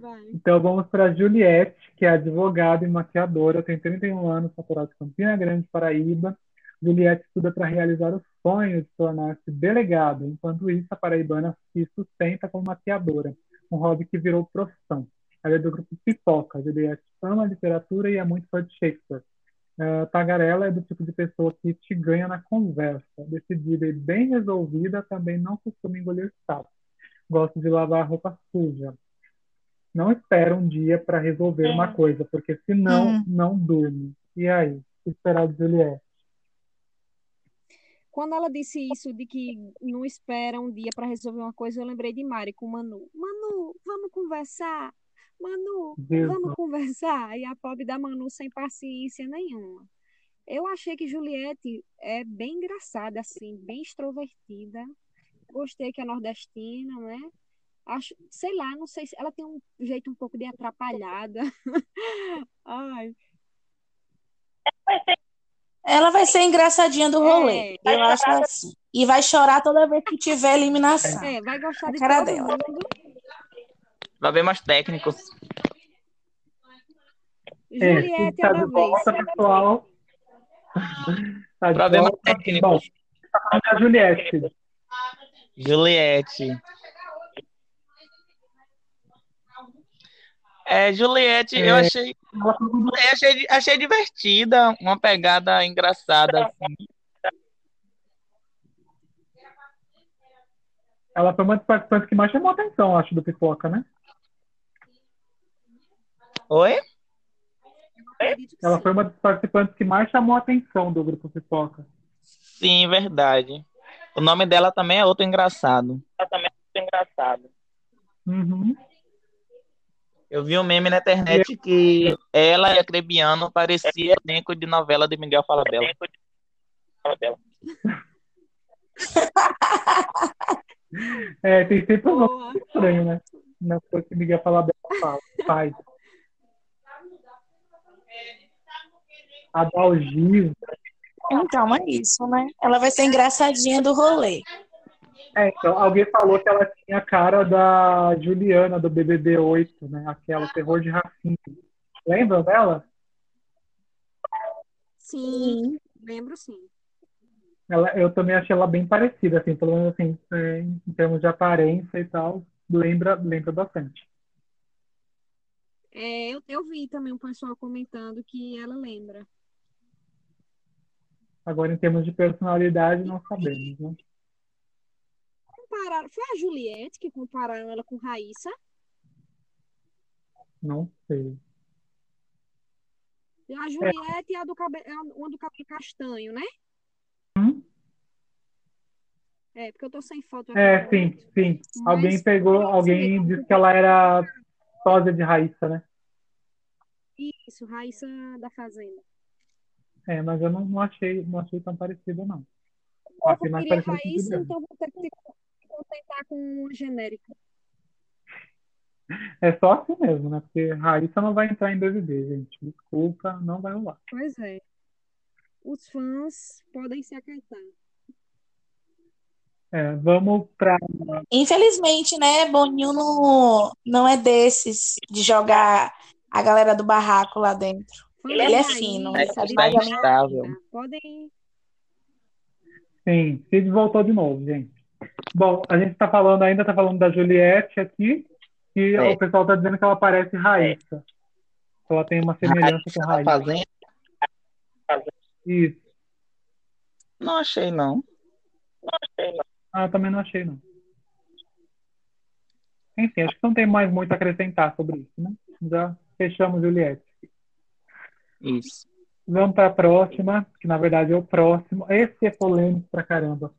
Vai. Então vamos para Juliette, que é advogada e maquiadora, tem 31 anos, natural de Campina Grande, Paraíba. Juliette estuda para realizar o sonho de tornar-se delegada. Enquanto isso, a paraibana se sustenta como maquiadora, um hobby que virou profissão. Ela é do grupo Pipoca. Juliette ama literatura e é muito fã de Shakespeare. Uh, Tagarela é do tipo de pessoa que te ganha na conversa. Decidida e bem resolvida, também não costuma engolir sapo. Gosta de lavar roupa suja. Não espera um dia para resolver uma coisa, porque senão Hum. não durme. E aí? O que esperar de Juliette? Quando ela disse isso de que não espera um dia para resolver uma coisa, eu lembrei de Mari com Manu. Manu, vamos conversar. Manu, Jesus. vamos conversar. E a pobre da Manu sem paciência nenhuma. Eu achei que Juliette é bem engraçada, assim, bem extrovertida. Gostei que é nordestina, né? Acho, sei lá, não sei se ela tem um jeito um pouco de atrapalhada. Ai, Ela vai ser engraçadinha do rolê. É. Eu acho assim. E vai chorar toda vez que tiver eliminação. é, vai gostar A de cara todo dela. mundo. Vai ver mais técnicos. É, Juliette tá é de da vez. volta, pessoal. Tá de Pra ver mais volta. técnicos. Bom, tá falando da Juliette. Juliette. É, Juliette, eu É. achei, eu achei, achei divertida, uma pegada engraçada, assim. Ela foi uma das participantes que mais chamou a atenção, acho, do Pipoca, né? Oi? Ela sim. foi uma das participantes que mais chamou a atenção do grupo Pipoca. Sim, verdade. O nome dela também é outro engraçado. Ela também é outro engraçado. Uhum. Eu vi um meme na internet que ela e a Crebiano pareciam elenco de novela de Miguel Falabella. É, tem sempre um nome estranho, né? Na coisa que Miguel fala bela fala. Faz. Adalgisa. Então é isso, né? Ela vai ser engraçadinha do rolê. É, então, alguém falou que ela tinha a cara da Juliana, do BBB 8, né? Aquela terror de Rafinha. Lembram dela? Sim, lembro sim. Ela, eu também achei ela bem parecida, assim, pelo menos assim, é, em termos de aparência e tal, lembra, lembra bastante. É, eu, eu vi também um pessoal comentando que ela lembra. Agora, em termos de personalidade, não sabemos, né? Compararam, foi a Juliette que compararam ela com Raíssa. Não sei. A Juliette e a do cabelo, uma do cabelo castanho, né? Hum? É, porque eu tô sem foto aqui. É, sim, sim. Mas- Alguém pegou, alguém disse que ela era sósia de Raíssa, né? Isso, Raíssa da Fazenda. É, mas eu não, não achei, não achei tão parecida, não. Eu Achei mais queria com Raíssa, Juliana. então vou ter que me contentar com uma genérica. É só assim mesmo, né? Porque Raíssa não vai entrar em BBB, gente. Desculpa, não vai rolar. Pois é. Os fãs podem se aquietar. É, vamos pra. Infelizmente, né? Boninho não, não é desses de jogar a galera do barraco lá dentro. Ele de é fino, É está Marina, instável. Podem. Sim, Cid voltou de novo, gente. Bom, a gente tá falando, ainda tá falando da Juliette aqui, e É. o pessoal tá dizendo que ela parece Raíssa. Que ela tem uma semelhança com Raíssa da Raíssa. Fazenda? Isso. Não achei, não. Ah, eu também não achei, não. Enfim, acho que não tem mais muito a acrescentar sobre isso, né? Já fechamos Juliette. Isso. Vamos para a próxima, que na verdade é o próximo. Esse é polêmico pra caramba.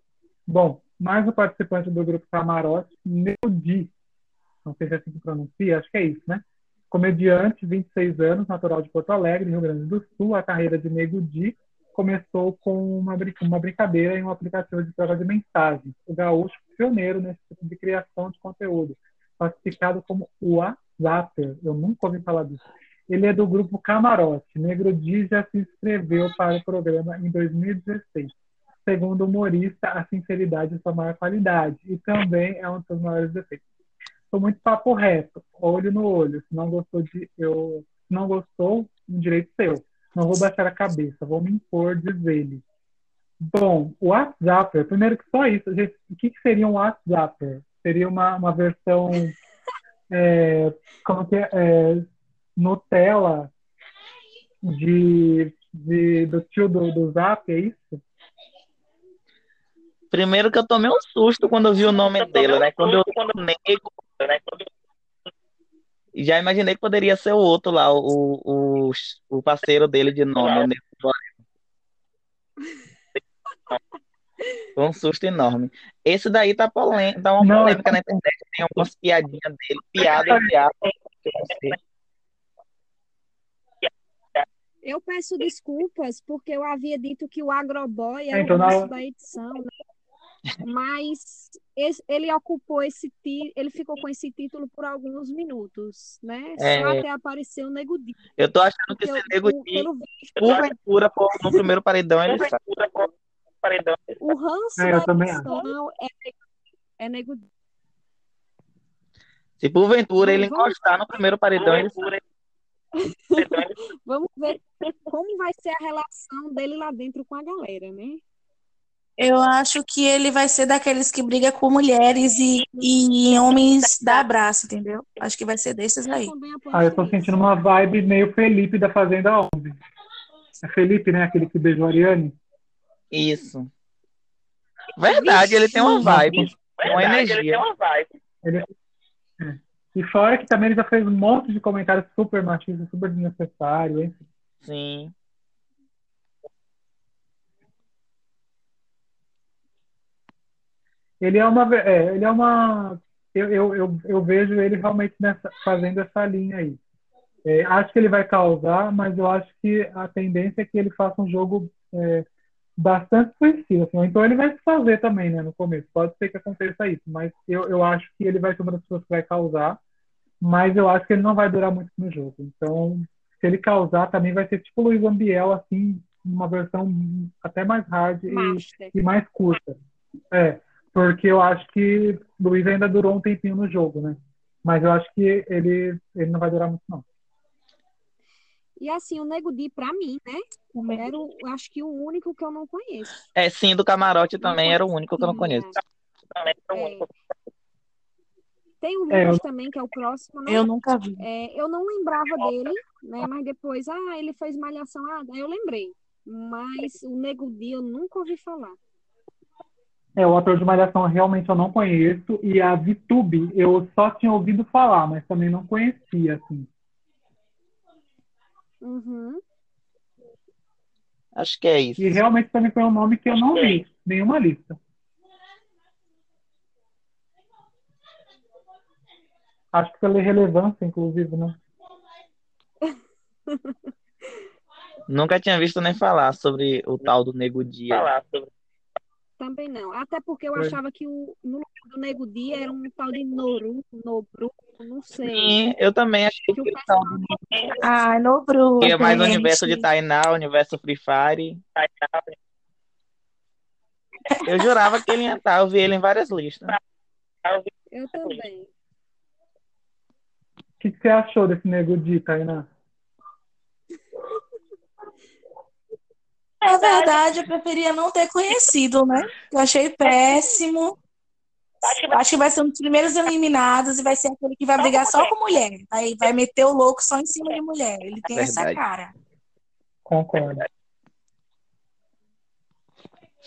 Bom, mais um participante do grupo Camarote, Neudi. Não sei se é assim que pronuncia, acho que é isso, né? Comediante, 26 anos, natural de Porto Alegre, Rio Grande do Sul. A carreira de Nego Di começou com uma, uma brincadeira em um aplicativo de troca de mensagens. O gaúcho pioneiro nesse tipo de criação de conteúdo, classificado como o WhatsApper. Eu nunca ouvi falar disso. Ele é do grupo Camarote. Negro já se inscreveu para o programa em 2016. Segundo o humorista, a sinceridade é sua maior qualidade e também é um dos seus maiores defeitos. Sou muito papo reto, olho no olho. Se não gostou de eu, se não gostou, um direito seu. Não vou baixar a cabeça, vou me impor, diz ele. Bom, o WhatsApp, primeiro que só isso, gente, o que, que seria um WhatsApp? Seria uma, uma versão é, como que é, é, Nutella de, de, do tio do, do Zap, é isso? Primeiro que eu tomei um susto quando eu vi o nome dele, né? Quando eu quando nego, né? Quando eu- Já imaginei que poderia ser o outro lá, o, o, o parceiro dele de nome. Foi um susto enorme. Esse daí tá, polêmica, tá uma Não, polêmica na internet. Tem algumas piadinhas dele, piada e piada. eu não peço desculpas porque eu havia dito que o Agroboy É, é então o rosto da edição, né? Mas esse- ele ocupou esse ti, ele ficou com esse título por alguns minutos, né? Só É. até aparecer o Nego Di. Eu tô achando que esse eu- Nego Di, pelo visto, porventura, for no primeiro paredão, ele sai. o ranço É, da edição é, é Nego Di. Se porventura ele Vamos- encostar no primeiro paredão, ele sai. Vamos ver como vai ser a relação dele lá dentro com a galera, né? Eu acho que ele vai ser daqueles que briga com mulheres e, e homens dá abraço, entendeu? Acho que vai ser desses aí. Ah, eu tô sentindo uma vibe meio Felipe da Fazenda 11. É Felipe, né? Aquele que beijou a Ariane. Isso. Verdade, ele tem uma vibe, uma energia. Ele... É. E fora que também ele já fez um monte de comentários super machistas, super desnecessários, hein? Sim. Ele é uma. É, ele é uma. Eu, eu, eu, eu, vejo ele realmente nessa, fazendo essa linha aí. É, acho que ele vai causar, mas eu acho que a tendência é que ele faça um jogo é, bastante ofensivo. Assim. Então ele vai se fazer também, né, no começo. Pode ser que aconteça isso, mas eu, eu acho que ele vai ser uma das pessoas que vai causar, mas eu acho que ele não vai durar muito no jogo. Então, se ele causar, também vai ser tipo o Luiz Ambiel, assim, uma versão até mais hard e, e, mais curta. É, porque eu acho que Luiz ainda durou um tempinho no jogo, né? Mas eu acho que ele, ele não vai durar muito, não. E assim, o Nego Di, pra mim, né? Era, o, acho que o único que eu não conheço. É, sim, do camarote também era o único que eu não conheço. É. Tem o Lucas é, também, que é o próximo, né? Eu nunca vi. É, eu não lembrava dele, né? Mas depois, ah, ele fez malhação, ah, daí eu lembrei. Mas o Nego Di eu nunca ouvi falar. É, o ator de Malhação realmente eu não conheço. E a VTube eu só tinha ouvido falar, mas também não conhecia, assim. Uhum. Acho que é isso. E realmente também foi um nome que eu não vi, nenhuma lista. Acho que pela relevância, inclusive, né? Nunca tinha visto nem falar sobre o tal do Nego Dia. Falar sobre também não. Até porque eu achava que o, no lugar do Nego Dia era um tal de Noru, Nobru, não sei. Sim, eu também achei que, que o. Ah, Nobru. Que é mais o universo de Tainá, o universo Free Fire. Eu jurava que ele ia estar, eu vi ele em várias listas. Eu também. O que, que você achou desse Nego Dia, Tainá? Na verdade, eu preferia não ter conhecido, né? Eu achei péssimo. Acho que vai ser um dos primeiros eliminados e vai ser aquele que vai brigar só com mulher. Aí vai meter o louco só em cima de mulher. Ele tem verdade. essa cara. Concordo.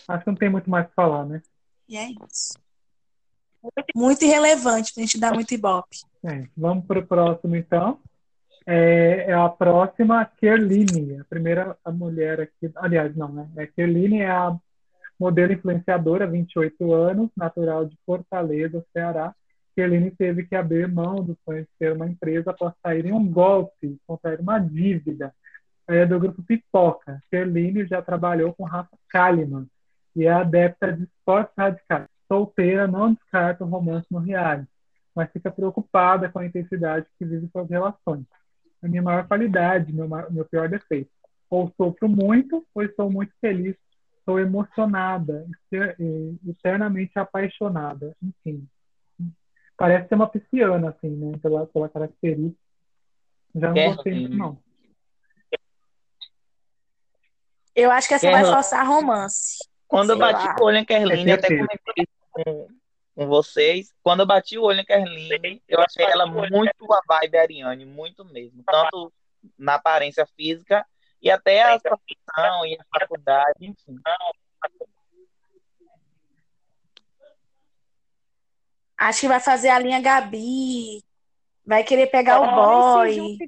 Acho que não tem muito mais o que falar, né? E é isso. Muito irrelevante pra gente dar muito ibope. É, vamos para o próximo, então é, é a próxima Kerline, a primeira a mulher aqui. Aliás, não, né? É, Kerline é a modelo influenciadora, 28 anos, natural de Fortaleza, Ceará. Kerline teve que abrir mão do sonho de ter uma empresa após sair em um golpe, contrair uma dívida. É do grupo Pipoca. Kerline já trabalhou com Rafa Kalimann e é adepta de esportes radicais. Solteira, não descarta o romance no reality, mas fica preocupada com a intensidade que vive suas relações a minha maior qualidade, meu, meu pior defeito. Ou sofro muito, ou estou muito feliz, estou emocionada, eternamente apaixonada, enfim. Parece ser uma pisciana, assim, né, pela, pela característica. Já não gostei muito, não. Eu acho que essa vai forçar romance. Quando eu bati o olho em Kerline, até comentei com, com vocês. Quando eu bati o olho em Kerline, eu achei ela muito a vibe Ariane, muito mesmo. Tanto na aparência física e até a profissão e a faculdade, enfim. Acho que vai fazer a linha Gabi. Vai querer pegar o boy.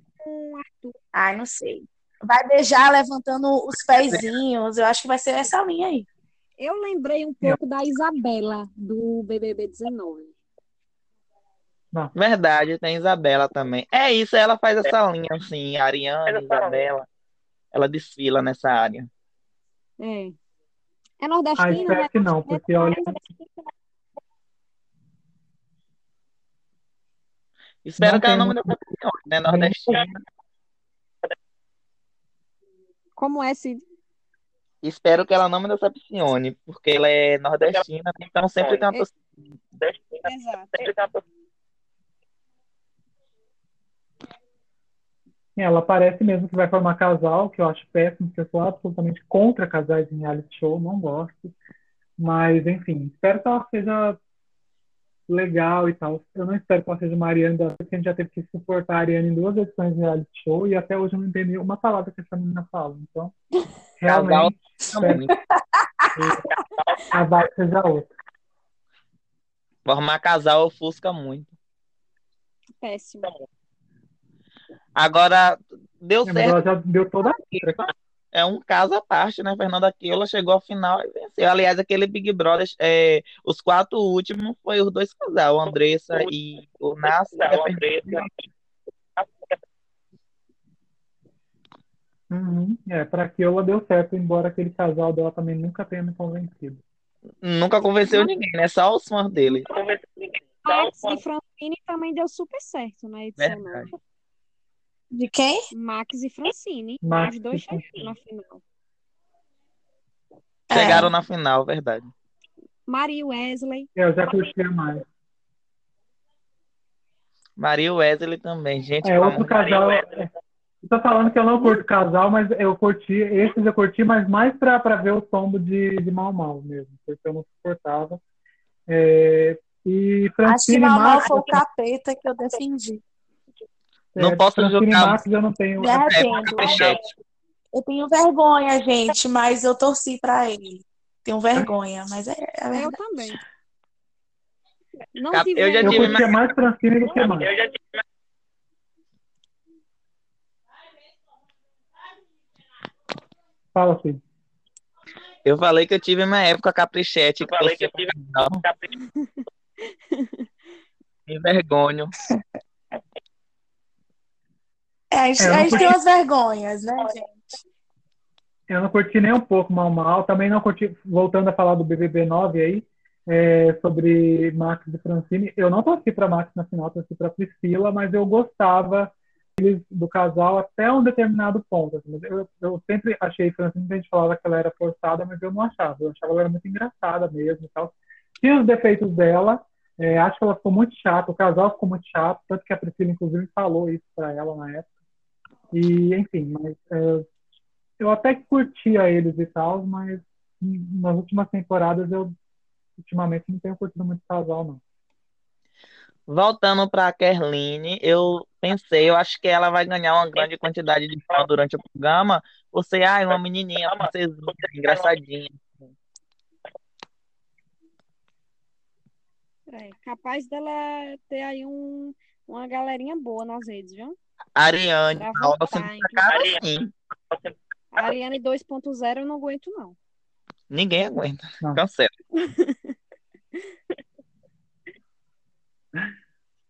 Ai, não sei. Vai beijar levantando os pezinhos. Eu acho que vai ser essa linha aí. Eu lembrei um pouco da Isabela, do BBB 19. Não. Verdade, tem Isabela também. É isso, ela faz essa linha assim, Ariana, Isabela. Ela desfila nessa área. É. É nordestina, ah, espero né? que não, porque olha. Espero não que ela não me dê né? Nordestina. Como é, Cid? Espero que ela não me decepcione, porque ela é nordestina, então sempre tem uma torcida. Exato. Ela parece mesmo que vai formar casal, que eu acho péssimo, porque eu sou absolutamente contra casais em reality show, não gosto. Mas, enfim, espero que ela seja legal e tal. Eu não espero que ela seja uma Ariane da porque a gente já teve que suportar a Ariane em duas edições de reality show e até hoje eu não entendi uma palavra que essa menina fala. Então, realmente, espero que a vibe seja outra. Formar casal ofusca muito. Péssimo. Agora, deu É, certo. ela já deu toda a letra. É um caso à parte, né? Fernanda Keula chegou ao final e venceu. Aliás, aquele Big Brother, é, os quatro últimos foi os dois casais, o Andressa e o Nassi. Uhum. É, pra Keola deu certo, embora aquele casal dela também nunca tenha me convencido. Nunca convenceu ninguém, né? Só os fãs dele. Max e Francine também deu super certo na edição Verdade. nova. De quem? Max e Francine, Max os dois Francine. chegaram na final. É. Chegaram na final, verdade. Maria e Wesley, Eu já curtia mais. Maria e Wesley também, gente. É, outro casal. Deus. é, falando que eu não curto casal, mas eu curti, esses eu curti, mas mais pra, pra ver o tombo de, de mal mal mesmo, porque eu não suportava. É, e Acho que Francine mal mal foi o capeta que eu defendi. Não é, posso julgar. Max eu não tenho. Me É. Pichete. Eu tenho vergonha, gente, mas eu torci pra ele. Tenho vergonha, mas é, é eu verdade. também. Não tive eu já Eu tive curtia mais Francine do que Max. Fala assim. Eu falei que eu tive uma época caprichete. Que falei que eu tive Me vergonho. É, a gente, É, a tem umas vergonhas, né, gente? Eu não curti nem um pouco Mal Mal. Também não curti, voltando a falar do BBB 9 aí, é, sobre Max e Francine. Eu não torci para Max na final, torci para Priscila, mas eu gostava do casal até um determinado ponto. assim. Eu, eu sempre achei Francine, a gente falava que ela era forçada, mas eu não achava. Eu achava ela era muito engraçada mesmo tal. Tinha os defeitos dela, é, acho que ela ficou muito chata, o casal ficou muito chato, tanto que a Priscila, inclusive, falou isso para ela na época. E, enfim, mas é, eu até que curtia eles e tal, mas nas últimas temporadas eu ultimamente não tenho curtido muito casal, não. Voltando para a Kerline, eu pensei, eu acho que ela vai ganhar uma grande quantidade de fã durante o programa. Você, ai, uma menininha, princesinha, engraçadinha. É, capaz dela ter aí um, uma galerinha boa nas redes, viu? Ariane, Pra Paula, assim, hein? cara assim. Ariane 2.0 eu não aguento, não. Ninguém aguenta. Não. Cancela.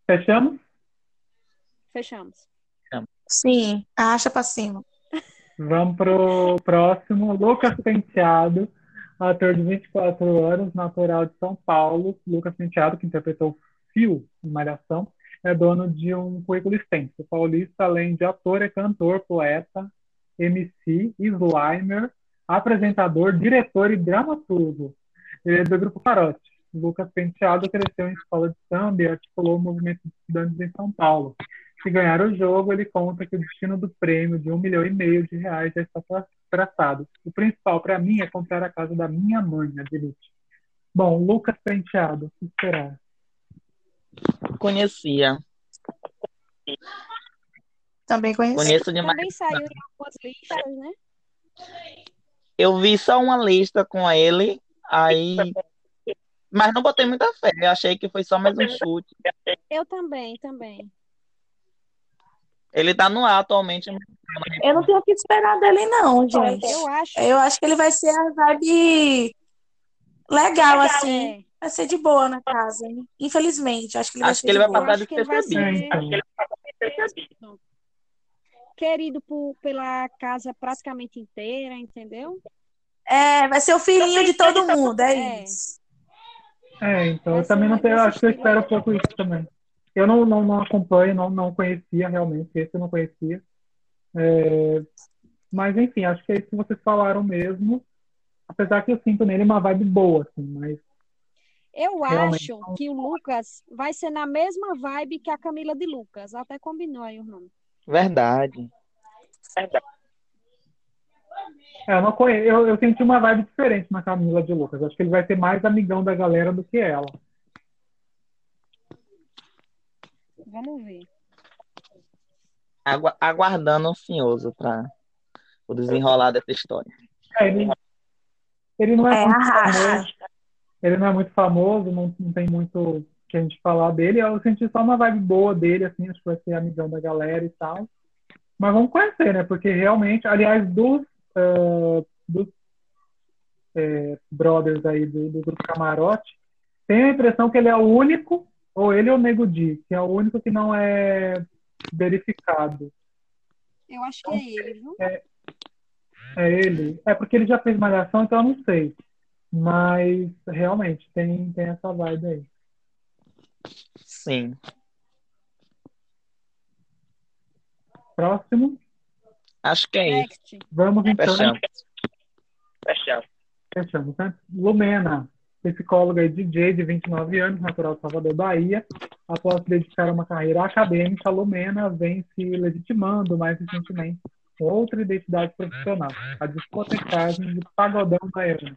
Fechamos? Fechamos. Sim, acha pra cima. Vamos pro próximo. Lucas Penteado, ator de 24 anos, natural de São Paulo. Lucas Penteado, que interpretou Fio em Malhação, é dono de um currículo extenso. Paulista, além de ator, é cantor, poeta, MC, slimer, apresentador, diretor e dramaturgo. Ele é do Grupo Carote. Lucas Penteado cresceu em escola de samba e articulou o movimento de estudantes em São Paulo. Se ganhar o jogo, ele conta que o destino do prêmio de um milhão e meio de reais já está tra- traçado. O principal para mim é comprar a casa da minha mãe, a Delite. Bom, Lucas Penteado, o que esperar? Conhecia. Também conheci. Conheço demais. Também saiu em algumas listas, né? Eu vi só uma lista com ele, aí. Mas não botei muita fé. Eu achei que foi só mais um chute. Eu também, também. Ele tá no ar atualmente. Eu não tenho o que esperar dele, não, gente. Eu acho. Eu acho que ele vai ser a vibe legal, assim. É, Vai ser de boa na casa, hein? Infelizmente, acho que ele vai Acho ser que ele de vai passar acho que ele vai despercebido. Ser então. querido por, pela casa praticamente inteira, entendeu? É, vai ser o filhinho de todo mundo, é É. isso. É, então eu também não tenho, acho que eu espero um pouco isso também. Eu não, não, não acompanho, não, não conhecia realmente, esse eu não conhecia. É, mas enfim, acho que é isso que vocês falaram mesmo. Apesar que eu sinto nele uma vibe boa, assim, mas Eu Realmente acho que o Lucas vai ser na mesma vibe que a Camila de Lucas. Até combinou aí o nome. Verdade. É, eu, não conheço, eu, eu senti uma vibe diferente na Camila de Lucas. Acho que ele vai ser mais amigão da galera do que ela. Vamos ver. Agu aguardando ansioso para o desenrolar dessa história. É, ele, ele não é, É, muito arrasta. famoso. Ele não é muito famoso, não, não tem muito que a gente falar dele. Eu senti só uma vibe boa dele, assim, acho que vai ser amigão da galera e tal. Mas vamos conhecer, né? Porque realmente, aliás, dos, ah, dos eh, brothers aí do, do grupo Camarote, tenho a impressão que ele é o único, ou ele ou o Nego Di, que é o único que não é verificado. Eu acho que é ele, viu? É ele. É porque ele já fez malhação, então eu não sei. Mas realmente tem, tem essa vibe aí. Sim. Próximo. Acho que é isso. Vamos então. Fechamos. Fechamos. Fechamos, né? Lumena, psicóloga e DJ de 29 anos, natural de Salvador, Bahia. Após se dedicar a uma carreira acadêmica, Lumena vem se legitimando mais recentemente com outra identidade profissional, a discotecagem de pagodão baiano.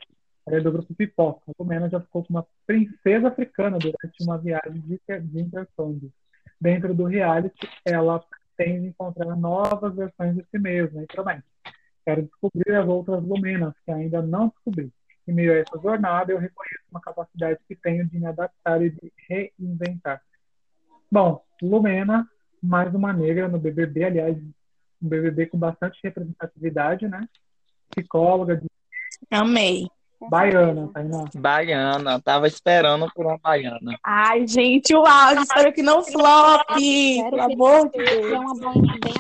É do grupo Pipoca. A Lumena já ficou com uma princesa africana durante uma viagem de, de intercâmbio. Dentro do reality, ela pretende encontrar novas versões de si mesma e promete. Quero descobrir as outras Lumenas que ainda não descobri. Em meio a essa jornada, eu reconheço uma capacidade que tenho de me adaptar e de reinventar. Bom, Lumena, mais uma negra no BBB, aliás, um BBB com bastante representatividade, né? Psicóloga, de Amei. Baiana. Tainá. Baiana. Tava esperando por uma baiana. Ai, gente, o áudio, espero que não flop. Pelo que amor de Deus. uma boinha bem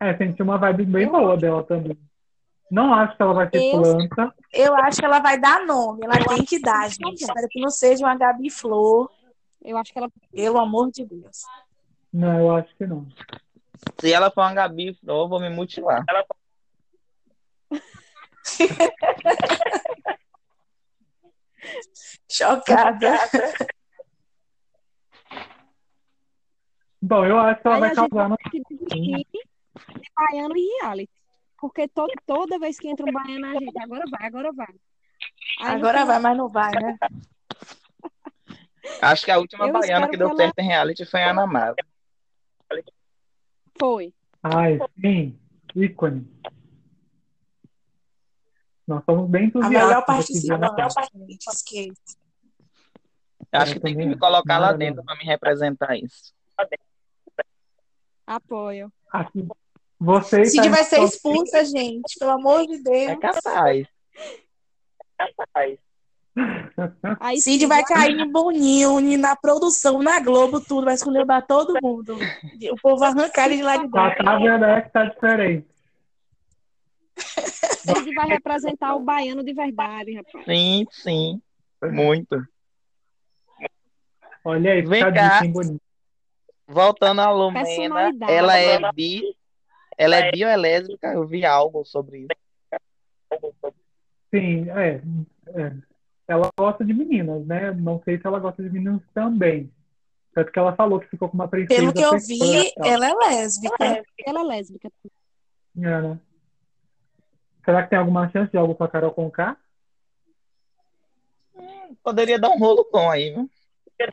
É, senti uma vibe bem boa dela também. Não acho que ela vai ser Eu- planta. Eu acho que ela vai dar nome. Ela tem que dar, gente. Espero que não seja uma Gabi Flor. Eu acho que ela Pelo amor de Deus. Não, eu acho que não. Se ela for uma Gabi, eu vou me mutilar. Chocada. Bom, eu acho que ela Aí vai causar no de baiano e reality. Porque to toda vez que entra um baiano, a gente, agora vai, agora vai. Aí, Agora vai, mas não vai, né? Acho que a última Eu baiana que deu que ela- certo em reality foi a Ana Mara. Foi. Ai, sim, ícone. Nós somos bem A entusiastas. melhor aqui de Ana participante. Acho que tem que me colocar lá dentro para me representar isso. Apoio. Aqui. Você Cid Tainá vai ser expulsa, gente. Pelo amor de É Deus. capaz. Aí Cid vai cair no Boninho, na produção, na Globo, tudo. Vai esculhambar todo mundo. O povo vai arrancar ele de lá de Tá, dentro. tá vendo é que tá diferente. Cid vai representar o baiano de verdade, rapaz. Sim, sim. Muito. Olha aí, Vem a cá. Voltando a Lumena, ela é bi. Ela é bi ou é lésbica? Eu vi algo sobre isso. Sim, é, é. Ela gosta de meninas, né? Não sei se ela gosta de meninos também. Tanto que ela falou que ficou com uma princesa. Pelo que eu vi, ela é lésbica. Ela é lésbica. É, né? Será que tem alguma chance de algo com a Carol Conká? Poderia dar um rolo bom aí, viu? É,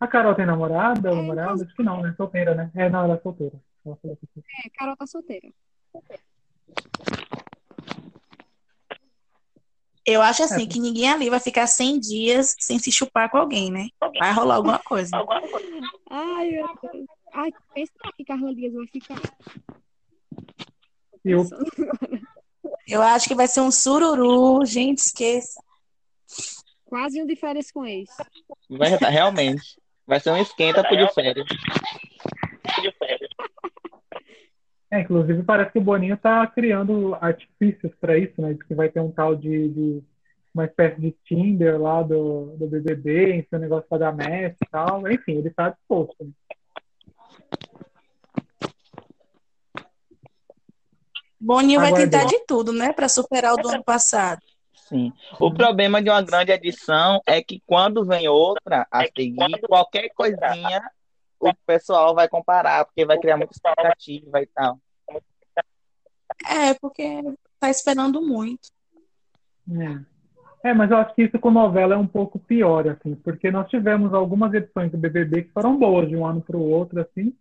A Carol tem namorada? É, namorada? Acho que não, né? Solteira, né? É, não, ela é solteira. Ela falou que sim. é, Carol tá solteira. Eu acho assim que ninguém ali vai ficar 100 dias sem se chupar com alguém, né? Vai rolar alguma coisa. Ai, meu Deus. Ai, pensa que Carla Dias vai ficar. E o Eu acho que vai ser um sururu, gente, esqueça. Quase um de férias com ex. Vai, realmente. Vai ser um esquenta pro de férias. É, inclusive parece que o Boninho tá criando artifícios para isso, né? Que vai ter um tal de, de uma espécie de Tinder lá do, do BBB, enfim, um negócio para dar match e tal. Enfim, ele tá disposto. né? Boninho vai tentar de tudo, né? Pra superar o do ano passado. Sim. O problema de uma grande edição é que quando vem outra a seguir, qualquer coisinha o pessoal vai comparar, porque vai criar muita expectativa e tal. É, porque tá esperando muito. É. é, mas eu acho que isso com novela é um pouco pior, assim, porque nós tivemos algumas edições do BBB que foram boas de um ano para o outro, assim,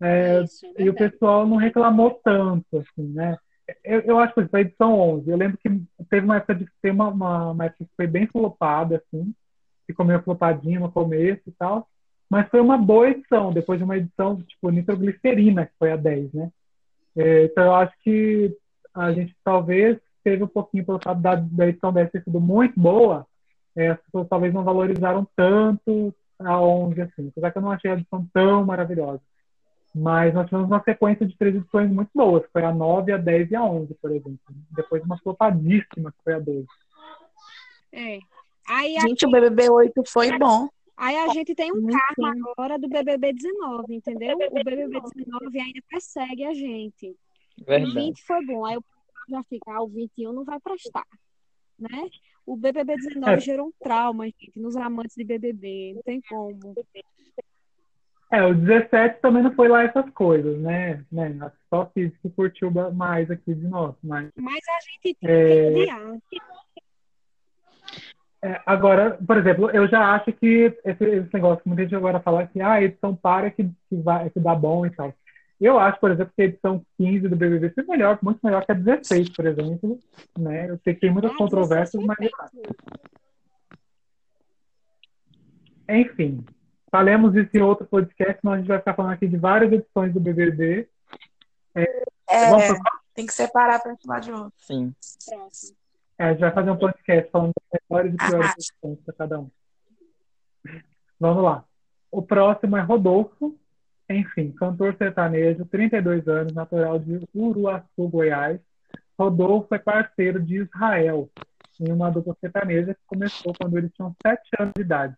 é, isso, é e o pessoal não reclamou tanto, assim, né? Eu, eu acho que foi a edição 11. Eu lembro que teve uma época de ter uma, uma, uma época que foi bem flopada, assim, ficou meio flopadinho no começo e tal, mas foi uma boa edição, depois de uma edição, tipo, nitroglicerina, que foi a 10, né? É, então eu acho que a gente talvez teve um pouquinho pelo fato da, da edição 10 ter sido muito boa, é, as pessoas talvez não valorizaram tanto a 11, assim, apesar que eu não achei a edição tão maravilhosa. Mas nós tivemos uma sequência de três edições muito boas, que foi a 9, a 10 e a 11, por exemplo. Depois uma flopadíssima, que foi a 12. É. Aí, gente, o BBB 8 foi bom. Aí a gente tem um karma agora do BBB 19, entendeu? O BBB 19 ainda persegue a gente. Verdade. O 20 foi bom, aí o já fica, ah, o 21 não vai prestar, né? O BBB 19 é. gerou um trauma, gente, nos amantes de BBB, não tem como. É, o 17 também não foi lá essas coisas, né? né? Só que que curtiu mais aqui de nós. Mas, mas a gente tem é... que odiar. É, agora, por exemplo, eu já acho que esse, esse negócio que muita gente agora fala que ah, a edição para que, que, vai, que dá bom e tal. Eu acho, por exemplo, que a edição 15 do BBB foi melhor, muito melhor que a 16, por exemplo. Né? Eu sei que tem muitas ah, controvérsias, mas. Enfim, falemos isso em outro podcast, senão a gente vai ficar falando aqui de várias edições do BBB. É, é tem que separar para falar de outro. Sim. É, a gente vai fazer um podcast falando das melhores e piores edições para cada um. Vamos lá. O próximo é Rodolfo. Enfim, cantor sertanejo, 32 anos, natural de Uruaçu, Goiás. Rodolfo é parceiro de Israel, em uma dupla sertaneja que começou quando ele tinha 7 anos de idade.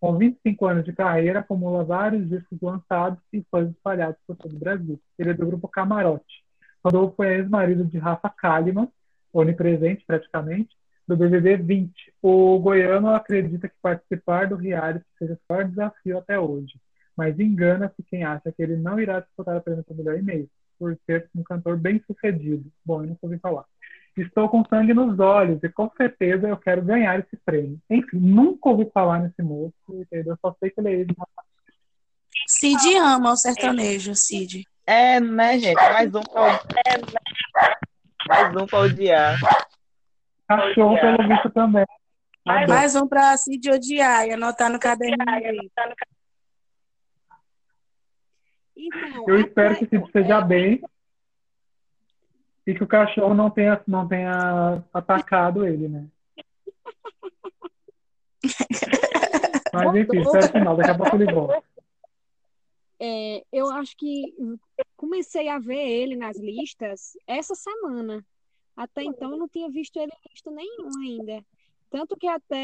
Com 25 anos de carreira, acumula vários discos lançados e fãs espalhados por todo o Brasil. Ele é do grupo Camarote. Rodolfo é ex-marido de Rafa Kalimann, onipresente praticamente, do BBB 20. O goiano acredita que participar do reality seja o maior desafio até hoje, mas engana-se quem acha que ele não irá disputar a prêmio do melhor e-mail, por ser um cantor bem sucedido. Bom, eu não ouvi falar. Estou com sangue nos olhos e com certeza eu quero ganhar esse prêmio. Enfim, nunca ouvi falar nesse moço, entendeu? Só sei que ele é ele. Cid ama o sertanejo, Cid. É, né, gente? Mais um pra, mais um pra odiar. Cachorro, pelo visto, também. Mais um pra Cid odiar e anotar no caderninho. Então, eu espero que Cid seja bem e que o cachorro não tenha, não tenha atacado ele, né? Mas enfim, isso é final, daqui a pouco ele volta. É, eu acho que comecei a ver ele nas listas essa semana. Até então eu não tinha visto ele em lista nenhuma ainda. Tanto que até,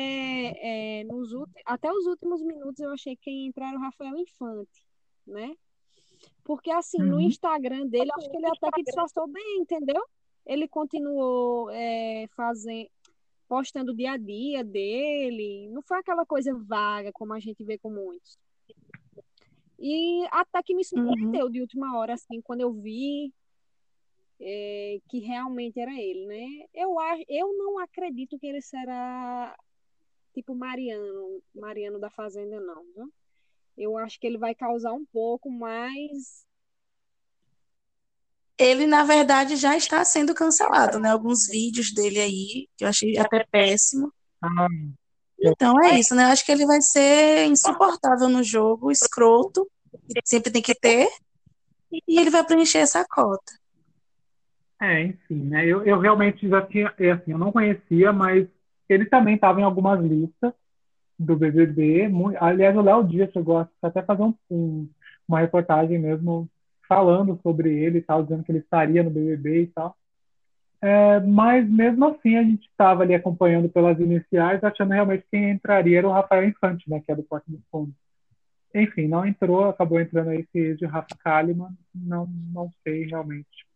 é, nos, até os últimos minutos eu achei que quem entrar era o Rafael Infante, né? Porque, assim, uhum. no Instagram dele, acho que ele até que disfarçou bem, entendeu? Ele continuou é, fazendo, postando o dia a dia dele. Não foi aquela coisa vaga, como a gente vê com muitos. E até que me surpreendeu uhum. de última hora, assim, quando eu vi é, que realmente era ele, né? Eu, eu não acredito que ele será tipo Mariano, Mariano da Fazenda, não, viu? eu acho que ele vai causar um pouco mais. Ele, na verdade, já está sendo cancelado, né? Alguns vídeos dele aí, que eu achei até péssimo. Ah, então é isso, né? Eu acho que ele vai ser insuportável no jogo, escroto, que sempre tem que ter, e ele vai preencher essa cota. É, enfim, né? Eu, eu realmente já tinha, assim, eu não conhecia, mas ele também estava em algumas listas do BBB. Aliás, o Léo Dias chegou a até fazer um, um, uma reportagem mesmo falando sobre ele e tal, dizendo que ele estaria no BBB e tal. É, mas mesmo assim a gente estava ali acompanhando pelas iniciais, achando realmente que quem entraria era o Rafael Infante, né, que é do Porto dos Fundos. Enfim, não entrou, acabou entrando aí esse de Rafa Kalimann, não, não sei realmente.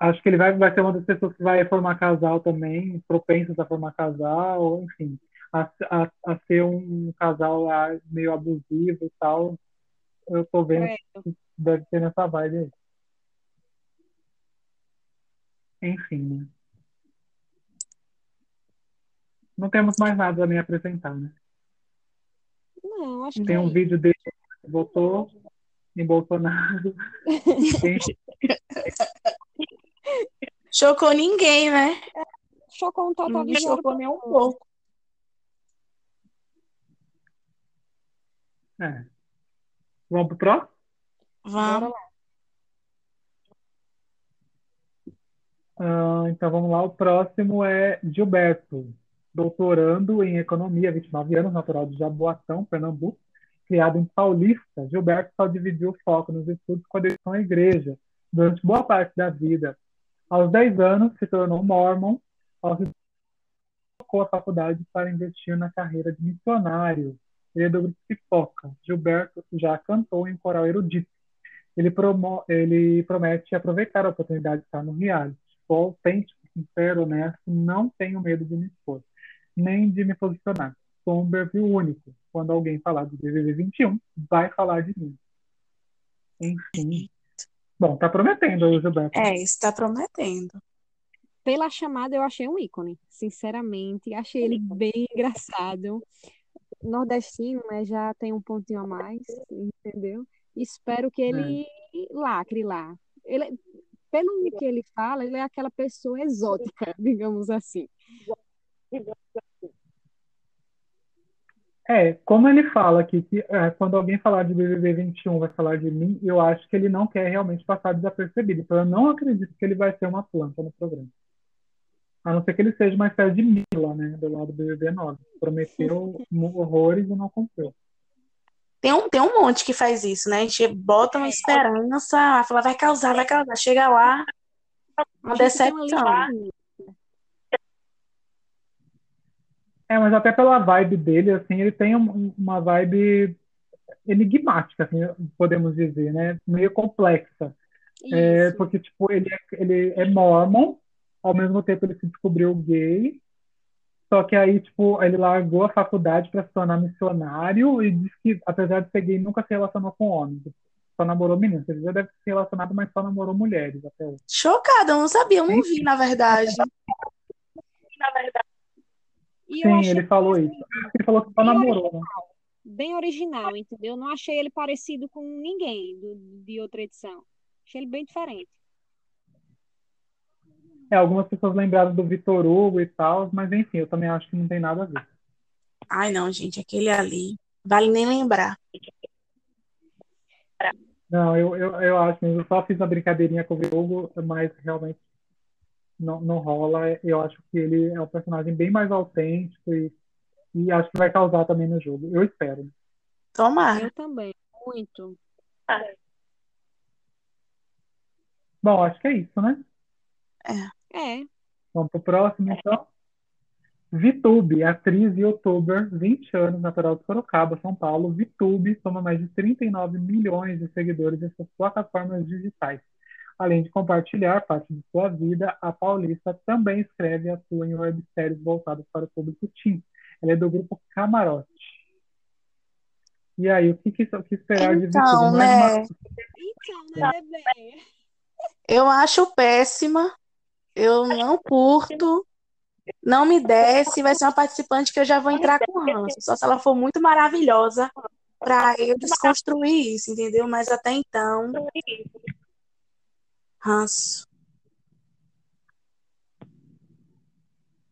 Acho que ele vai, vai ser uma das pessoas que vai formar casal também, propensas a formar casal, enfim a, a, a ser um casal lá meio abusivo e tal. eu tô vendo que deve ser nessa vibe aí. Enfim, né? Não temos mais nada a me apresentar, né? Não, acho que Tem um é vídeo dele que votou em Bolsonaro. Tem- Chocou ninguém, né? Chocou um total de chocou nem um pouco. É. Vamos pro próximo? Vamos. Ah, então vamos lá. O próximo é Gilberto, doutorando em economia, 29 anos, natural de Jaboatão, Pernambuco, criado em Paulista. Gilberto só dividiu o foco nos estudos com a dedicação à igreja durante boa parte da vida. Aos 10 anos, se tornou mormon, aos trocou a faculdade para investir na carreira de missionário. Ele é do Pipoca. Gilberto já cantou em coral erudito. Ele, promo- ele promete aproveitar a oportunidade de estar no reality. Sou autêntico, sincero, honesto, não tenho medo de me expor, nem de me posicionar. Sou um perfil único. Quando alguém falar do BBB 21, vai falar de mim. Enfim. Bom, tá prometendo Gilberto. É, está prometendo. Pela chamada, eu achei um ícone. Sinceramente, achei ele bem engraçado. Nordestino, né? Já tem um pontinho a mais, entendeu? Espero que ele lacre lá. Ele, pelo que ele fala, ele é aquela pessoa exótica, digamos assim. É, como ele fala aqui, que é, quando alguém falar de BBB 21 vai falar de mim, eu acho que ele não quer realmente passar desapercebido. Então eu não acredito que ele vai ser uma planta no programa. A não ser que ele seja uma espécie de Mila, né, do lado do BBB 9. Prometeu horrores e não cumpriu. Tem um, tem um monte que faz isso, né? A gente bota uma esperança, fala, vai causar, vai causar. Chega lá, uma decepção. É, mas até pela vibe dele, assim, ele tem um- uma vibe enigmática, assim, podemos dizer, né? Meio complexa. É, porque, tipo, ele é, ele é mormon, ao mesmo tempo ele se descobriu gay, só que aí, tipo, ele largou a faculdade para se tornar missionário e diz que, apesar de ser gay, nunca se relacionou com homens. Só namorou meninas. Ele já deve se relacionado, mas só namorou mulheres até hoje. Chocada, eu não sabia, eu não vi, na verdade. E eu Sim, ele falou isso. Ele falou que só namorou, né? bem original, entendeu? Não achei ele parecido com ninguém do- de outra edição. Achei ele bem diferente. É, algumas pessoas lembraram do Vitor Hugo e tal, mas enfim, eu também acho que não tem nada a ver. Ai, não, gente, aquele ali, vale nem lembrar. Não, eu, eu, eu acho mesmo. Eu só fiz uma brincadeirinha com o Vitor Hugo, mas realmente não, não rola. Eu acho que ele é um personagem bem mais autêntico e, e acho que vai causar também no jogo. Eu espero. Tomara. Eu também, muito. Bom, acho que é isso, né? É, Vamos pro próximo, então. Vitube, atriz e youtuber, 20 anos, natural de Sorocaba, São Paulo. Vitube soma mais de 39 milhões de seguidores em suas plataformas digitais. Além de compartilhar parte de sua vida, a paulista também escreve e atua em webséries voltadas para o público teen. Ela é do grupo Camarote. E aí, o que, que, o que esperar de Então, Vitube? Mais né? uma- então, né, bebê? Eu acho péssima, eu não curto, não me desce, vai ser uma participante que eu já vou entrar com ranço, só se ela for muito maravilhosa para eu desconstruir isso, entendeu? Mas até então, ranço.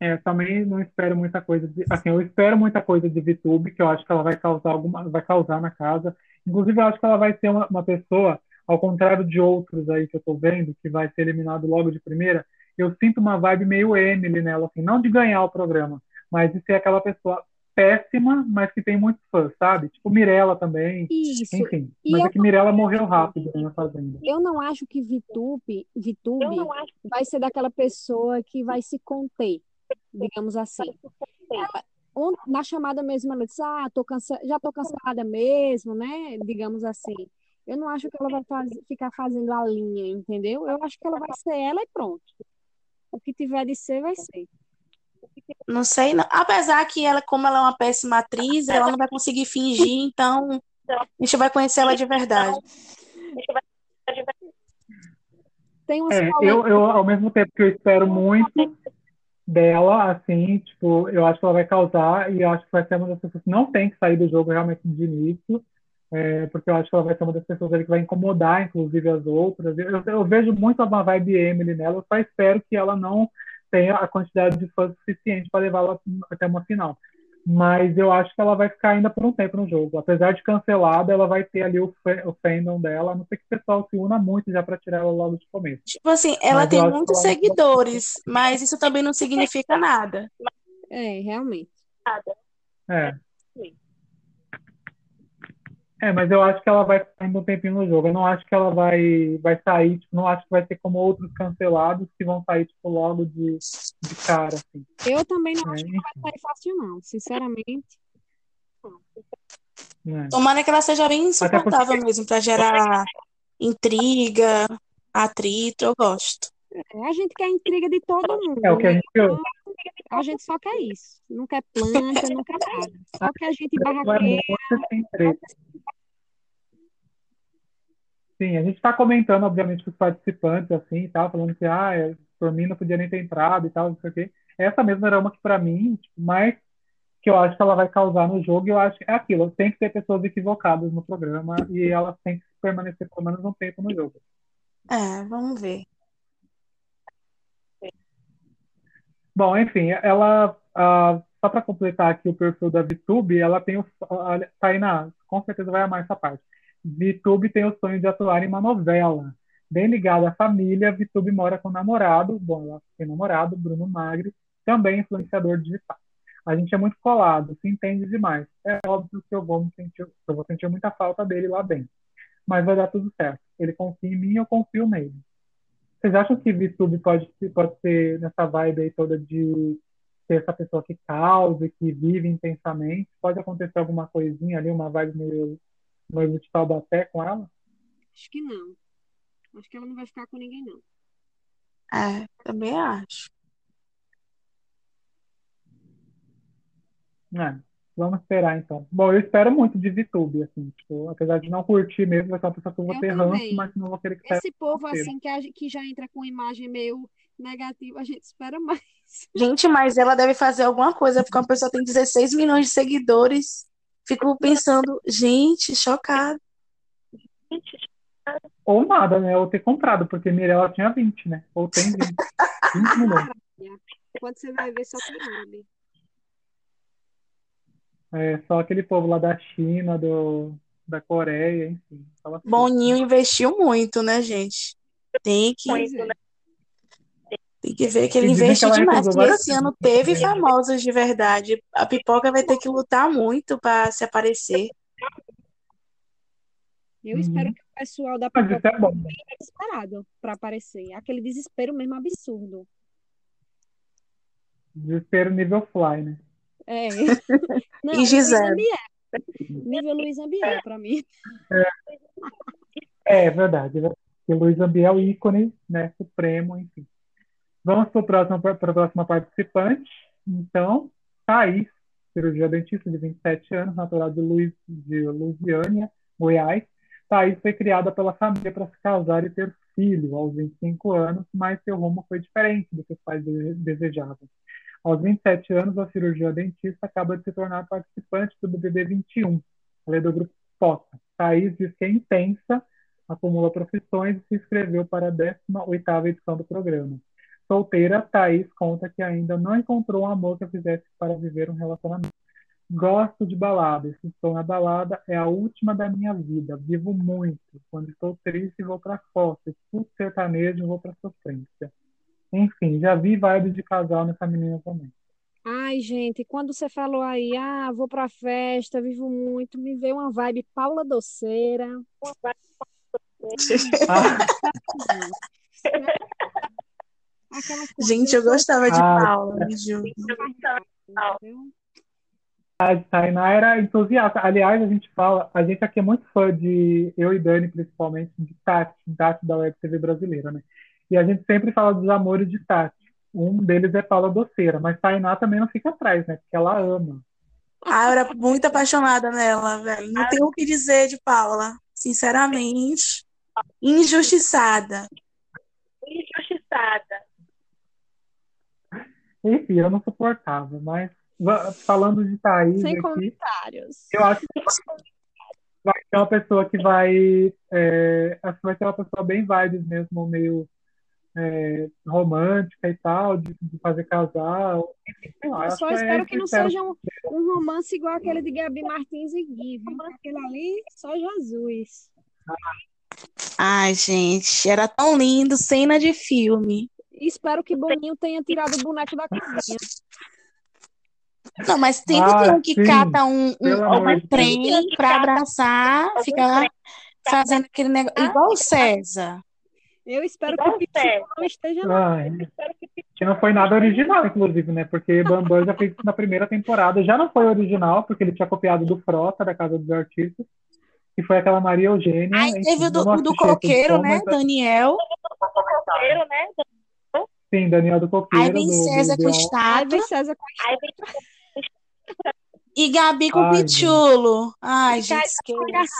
É, também não espero muita coisa de, assim, eu espero muita coisa de VTube, que eu acho que ela vai causar alguma, vai causar na casa. Inclusive, eu acho que ela vai ser uma, uma pessoa, ao contrário de outros aí que eu tô vendo, que vai ser eliminado logo de primeira, eu sinto uma vibe meio Emily nela, assim, não de ganhar o programa, mas de ser aquela pessoa péssima, mas que tem muitos fãs, sabe? Tipo Mirella também, Isso. enfim. E Mas é que Mirella morreu rápido né, na Fazenda. Eu não acho que Vitube, Vitube vai ser daquela pessoa que vai se conter, digamos assim. Ela, on- na chamada mesmo, ela disse, ah, tô cansa já tô cansada mesmo, né? Digamos assim. Eu não acho que ela vai faz- ficar fazendo a linha, entendeu? Eu acho que ela vai ser ela e pronto. O que tiver de ser, vai ser. Não sei, não. Apesar que ela, como ela é uma péssima atriz, ela não vai conseguir fingir, então a gente vai conhecer ela de verdade. Tem umas É, eu, eu, ao mesmo tempo que eu espero muito dela, assim, tipo, eu acho que ela vai causar e eu acho que vai ser uma das pessoas que não tem que sair do jogo realmente de início, é, porque eu acho que ela vai ser uma das pessoas ali que vai incomodar, inclusive, as outras. Eu, eu vejo muito uma vibe Emily nela, eu só espero que ela não tenha a quantidade de fãs suficiente para levá-la até uma final. Mas eu acho que ela vai ficar ainda por um tempo no jogo. Apesar de cancelada, ela vai ter ali o, o fandom dela, a não ser que o pessoal se una muito já para tirar ela logo de começo. Tipo assim, ela Mas tem muitos ela vai- seguidores, mas isso também não significa nada. É, realmente. É. É, mas eu acho que ela vai ficar ainda um tempinho no jogo. Eu não acho que ela vai, vai sair, tipo, não acho que vai ser como outros cancelados que vão sair, tipo, logo de, de cara, assim. Eu também não acho É, que não vai sair fácil, não. Sinceramente. né? Tomara que ela seja bem Até porque- insuportável mesmo, pra gerar intriga, atrito, eu gosto. É, a gente quer intriga de todo mundo. É o que a né? gente viu. A gente só quer isso. Não quer planta, não quer nada. Só que a gente barraqueira. Sim, a gente está comentando, obviamente, com os participantes, assim, e tal, falando que, ah, é, por mim não podia nem ter entrado e tal, não sei o quê. Essa mesmo era uma que, para mim, tipo, mais que eu acho que ela vai causar no jogo, e eu acho que é aquilo, tem que ter pessoas equivocadas no programa, e elas têm que permanecer pelo menos um tempo no jogo. É, vamos ver. Bom, enfim, ela, ah, só para completar aqui o perfil da VTube, ela tem o, a Tainá, com certeza vai amar essa parte. VTube tem o sonho de atuar em uma novela. Bem ligada à família, VTube mora com o namorado, bom, ela tem namorado, Bruno Magri, também influenciador digital. A gente é muito colado, se entende demais. É óbvio que eu vou sentir, eu vou sentir muita falta dele lá dentro. Mas vai dar tudo certo. Ele confia em mim, eu confio nele. Vocês acham que VTube pode, pode ser nessa vibe aí toda de ser essa pessoa que causa, que vive intensamente? Pode acontecer alguma coisinha ali, uma vibe meio noivo de Taubaté com ela? Acho que não. Acho que ela não vai ficar com ninguém, não. É, também acho. É, vamos esperar então. Bom, eu espero muito de VTube, assim, tipo, apesar de não curtir mesmo, vai ser uma pessoa que eu vou Eu ter também. ranço, mas não vou querer que Esse povo assim que, a que já entra com imagem meio negativa, a gente espera mais. Gente, mas ela deve fazer alguma coisa, porque uma pessoa tem 16 milhões de seguidores. Fico pensando, gente, chocada. Ou nada, né? Ou ter comprado, porque Mirella tinha 20, né? Ou tem 20. 20 milhões. Quando você vai ver, só piorando. É, só aquele povo lá da China, do, da Coreia, enfim. Fala tudo. Boninho investiu muito, né, gente? Tem que, Pois é. tem que ver que ele E investiu ela demais, várias esse ano teve famosos de verdade. A pipoca vai ter que lutar muito para se aparecer. Eu Uhum. espero que o pessoal da pipoca é bem desesperado para aparecer. Aquele desespero mesmo absurdo. Desespero nível fly, né? É. Não, E Gisele? Nível Luiz Ambiel, para mim. É, é verdade. é verdade. Porque Luiz Ambiel, ícone, né? Supremo, enfim. Vamos para a próxima participante. Então, Thaís, cirurgia dentista de 27 anos, natural de, Luiz, de Lusiânia, Goiás. Thaís foi criada pela família para se casar e ter filho aos 25 anos, mas seu rumo foi diferente do que os pais dese- desejavam. Aos 27 anos, a cirurgia dentista acaba de se tornar participante do BBB 21. Ela é do grupo POTA. Thaís diz que é intensa, acumula profissões e se inscreveu para a 18ª edição do programa. Solteira, Thaís conta que ainda não encontrou um amor que a fizesse para viver um relacionamento. Gosto de balada. Se estou na balada, é a última da minha vida. Vivo muito. Quando estou triste, vou para foto. Escuto sertanejo, vou para sofrência. Enfim, já vi vibe de casal nessa menina também. Ai, gente, quando você falou aí, ah, vou pra festa, vivo muito, me veio uma vibe Paula Doceira. Ah, Aquela Gente, eu gostava de Ah, Paula, me julgue. Entendeu? a Tainá era entusiasta. Aliás, a gente fala, a gente aqui é muito fã de, eu e Dani, principalmente, de Tati, Tati da Web TV brasileira, né? E a gente sempre fala dos amores de Tati. Um deles é Paula Doceira, mas Tainá também não fica atrás, né? Porque ela ama. Ah, eu era muito apaixonada nela, velho. Não tenho o que dizer de Paula, sinceramente. Injustiçada. Injustiçada. Enfim, eu não suportava, mas falando de Thaís Sem aqui, comentários. eu acho que vai ter uma pessoa que vai. é, acho que vai ter uma pessoa bem vibes mesmo, meio é, romântica e tal, de, de fazer casal. Enfim, sei lá, Eu só que é espero que não sincero. seja um, um romance igual aquele de Gabi Martins e Gui, viu? Aquele ali, só Jesus. Ai, gente, era tão lindo, cena de filme. E espero que Boninho tenha tirado o boneco da cozinha. Não, mas sempre Ah, tem um que sim. cata um, um, um trem pra abraçar, ficar fazendo aquele negócio. Igual o César. Eu espero que o Pitbull César. não esteja lá. Ai, que não foi nada original, inclusive, né? Porque Bambam já fez isso na primeira temporada. Já não foi original, porque ele tinha copiado do Frota, da Casa dos Artistas. E foi aquela Maria Eugênia. Aí enfim, teve o do, do coqueiro, edição, né? mas, Daniel. Roteiro, né? Sim, Daniel do Aí Coqueiro. vem do, do César com Ideal. Aí vem César com Aí vem e Gabi com Ai, gente. Pichulo. Ai, gente, esquece.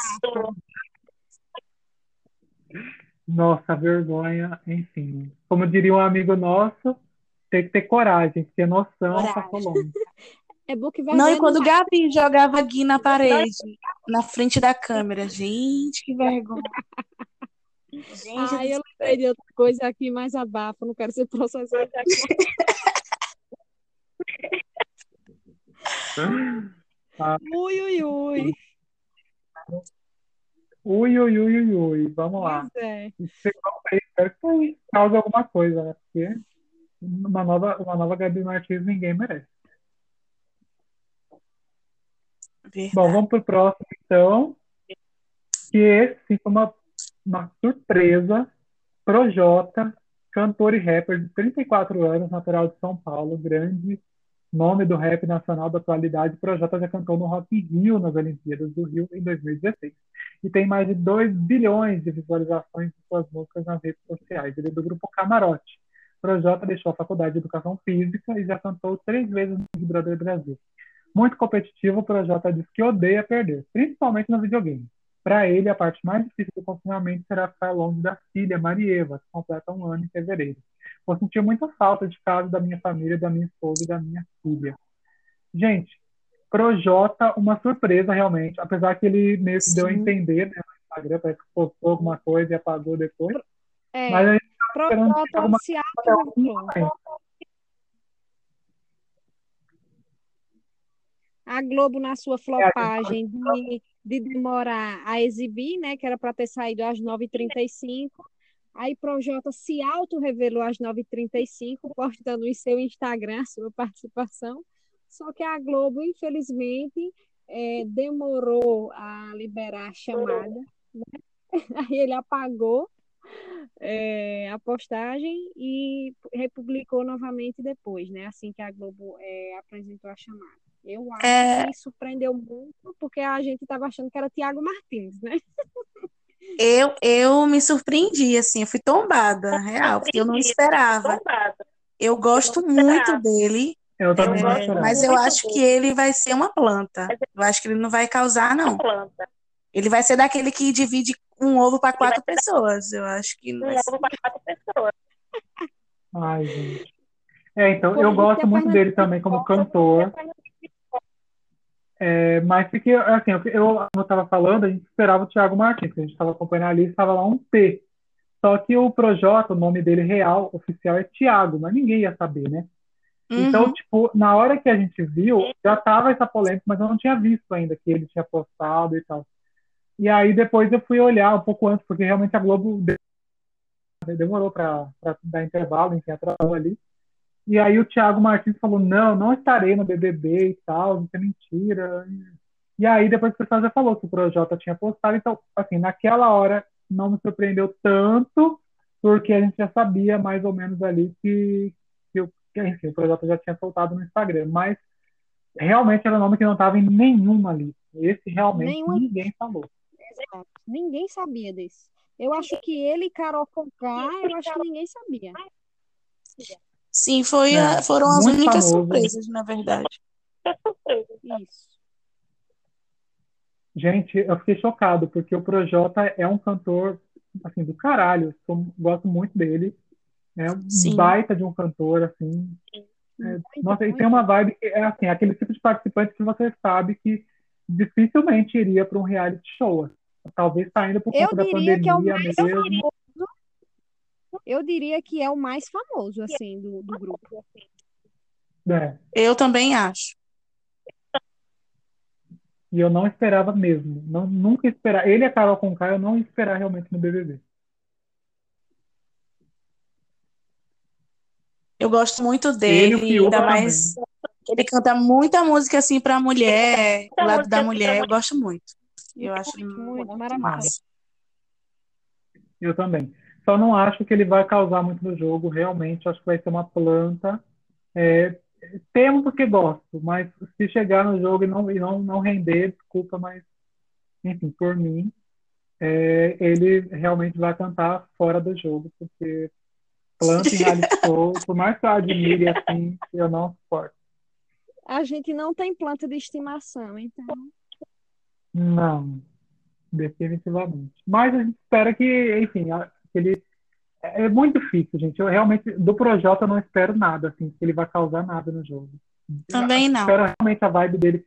Nossa, vergonha, enfim. Como diria um amigo nosso, tem que ter coragem, ter noção, Coragem. passou longe. É bom que Não, vergonha e quando não o Gabi jogava Gui na parede, na frente da câmera. Gente, que vergonha. Gente, Ai, eu lembrei de outra coisa aqui mais abafa, não quero ser processada. Ui, ui, ui. Ui, ui, ui, ui, ui. Vamos lá. Pois é. Espero que cause alguma coisa, né? Porque uma nova, uma nova Gabi Martins ninguém merece. verdade. Bom, vamos pro próximo, então. Que esse sim, foi uma, uma surpresa. Projota, cantor e rapper de 34 anos, natural de São Paulo, grande nome do rap nacional da atualidade. Projota já cantou no Rock in Rio, nas Olimpíadas do Rio, em 2016. E tem mais de 2 bilhões de visualizações de suas músicas nas redes sociais. Ele é do grupo Camarote. Projota deixou a faculdade de Educação Física e já cantou três vezes no Big Brother Brasil. Muito competitivo, o Projota diz que odeia perder, principalmente no videogame. Para ele, a parte mais difícil do confinamento será ficar longe da filha, Marieva, que completa um ano em fevereiro. Vou sentir muita falta de casa da minha família, da minha esposa e da minha filha. Gente, Projota, uma surpresa realmente, apesar que ele meio que deu a entender né, no Instagram, parece que postou alguma coisa e apagou depois. É, Mas a gente tá Projota alguma se. A Globo, na sua É, flopagem de, de demorar a exibir, né, que era para ter saído às 9h35, aí Projota se auto-revelou às 9h35, postando em seu Instagram a sua participação, só que a Globo, infelizmente, eh, demorou a liberar a chamada, né? Aí ele apagou eh, a postagem e republicou novamente depois, né, assim que a Globo eh, apresentou a chamada. Eu acho É. que surpreendeu muito, porque a gente estava achando que era Tiago Martins, né? Eu, eu me surpreendi, assim, eu fui tombada, real, porque eu não esperava. Eu gosto muito dele, Eu também é, não esperava. mas eu acho que ele vai ser uma planta. Eu acho que ele não vai causar, não. planta. Ele vai ser daquele que divide um ovo para quatro pessoas. Eu acho que não Um ovo para quatro pessoas. Ai, gente. É, então, eu gosto a muito dele também como cantor. É, mas porque, assim, eu, eu, como eu estava falando, a gente esperava o Thiago Martins, que a gente estava acompanhando ali, estava lá um P. Só que o Projota, o nome dele real, oficial, é Thiago, mas ninguém ia saber, né? Então, Uhum. tipo, na hora que a gente viu, já tava essa polêmica, mas eu não tinha visto ainda que ele tinha postado e tal. E aí depois eu fui olhar um pouco antes, porque realmente a Globo de- demorou para dar intervalo, enfim, atrasou ali. E aí o Thiago Martins falou, não, não estarei no BBB e tal, isso é mentira. E aí depois o pessoal já falou que o Projota tinha postado, então, assim, naquela hora não me surpreendeu tanto, porque a gente já sabia mais ou menos ali que enfim, o Projota já tinha soltado no Instagram, mas realmente era um nome que não estava em nenhuma lista. Esse realmente Nenhuma. ninguém falou. Exato. Ninguém sabia desse. Eu acho que ele e Carol Conká, eu acho que ninguém sabia. Sim, foi É, a- foram as muito únicas famoso. surpresas, na verdade. Isso. Gente, eu fiquei chocado, porque o Projota é um cantor, assim, do caralho. Sou, gosto muito dele. É um Sim. baita de um cantor, assim. É, nossa, e tem uma vibe que é assim, aquele tipo de participante que você sabe que dificilmente iria para um reality show. Talvez saindo por Eu conta da diria que é o pandemia mais mesmo. famoso. Eu diria que é o mais famoso, assim, do, do grupo. É, Eu também acho. e eu não esperava mesmo. Não, nunca esperava. Ele e a Carol Conká, eu não ia esperar realmente no BBB. Eu gosto muito Ele dele, Fiuk ainda também. mais ele canta muita música assim pra mulher, o lado da assim mulher, eu gosto muito. Eu acho Muito, muito, muito maravilhoso. massa. Eu também. Só não acho que ele vai causar muito no jogo, realmente. Acho que vai ser uma planta. É, temo porque gosto, mas se chegar no jogo e não, e não, não render, desculpa, mas, enfim, por mim, é, ele realmente vai cantar fora do jogo, porque planta em reality show, por mais que eu admire assim, eu não suporto. A gente não tem planta de estimação, então. Não, definitivamente. Mas a gente espera que, enfim, que ele. É é muito difícil, gente. Eu realmente, do Projota, eu não espero nada, assim, que ele vai causar nada no jogo. Também Eu não. espero realmente a vibe dele.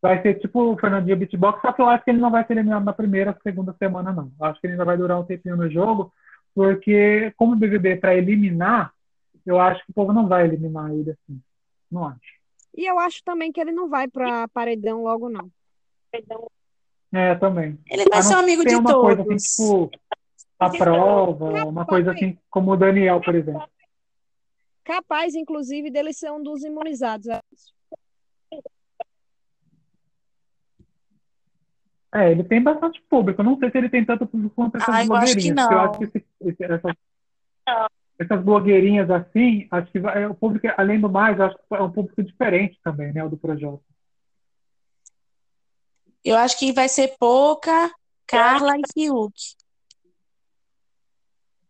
Vai ser tipo o Fernandinho Beatbox, só que eu acho que ele não vai ser eliminado na primeira, segunda semana, não. Eu acho que ele ainda vai durar um tempinho no jogo, porque, como o BBB é para eliminar, eu acho que o povo não vai eliminar ele assim. Não acho. E eu acho também que ele não vai para paredão logo, não. É, também. Ele vai ser um amigo de uma coisa assim, todos. tipo, a prova, uma coisa assim, como o Daniel, por exemplo. Capaz, inclusive, dele ser um dos imunizados. É, ele tem bastante público. Eu não sei se ele tem tanto público quanto essas Ah, eu acho que blogueirinhas. eu acho que esse- esse- essas, essas blogueirinhas assim, acho que vai, é, o público, além do mais, acho que é um público diferente também, né, o do Projota. Eu acho que vai ser Pouca, Carla e Fiuk.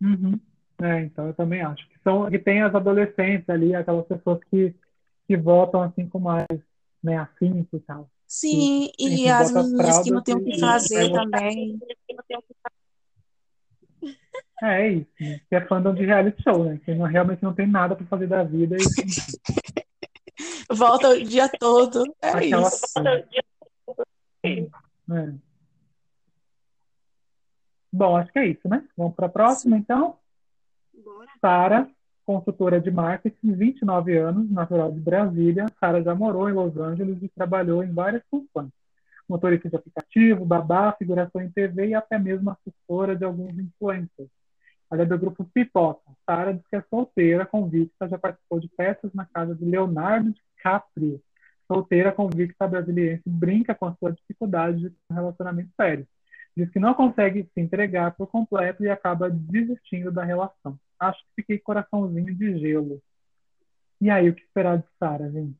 Uhum. É, então eu também acho que são que tem as adolescentes ali, aquelas pessoas que, que votam assim com mais, né, afinco e tal. Sim, Enfim, e as meninas que não têm o que e- fazer e- também. É, isso? Que é fandom de reality show, né? Que não, realmente não tem nada pra fazer da vida e Volta o dia todo. É aquela isso. É. Bom, acho que é isso, né? Vamos para a próxima, então. Bora. Sara, consultora de marketing, 29 anos, natural de Brasília. Sara já morou em Los Angeles e trabalhou em várias funções. Motorista de aplicativo, babá, figuração em TV e até mesmo assessora de alguns influencers. Ela é do grupo Pipoca. Sara diz que é solteira, convicta, já participou de peças na casa de Leonardo DiCaprio. Solteira, convicta brasiliense, brinca com a sua dificuldade de ter um relacionamento sério. Diz que não consegue se entregar por completo e acaba desistindo da relação. Acho que fiquei coraçãozinho de gelo. E aí, o que esperar de Sara, gente?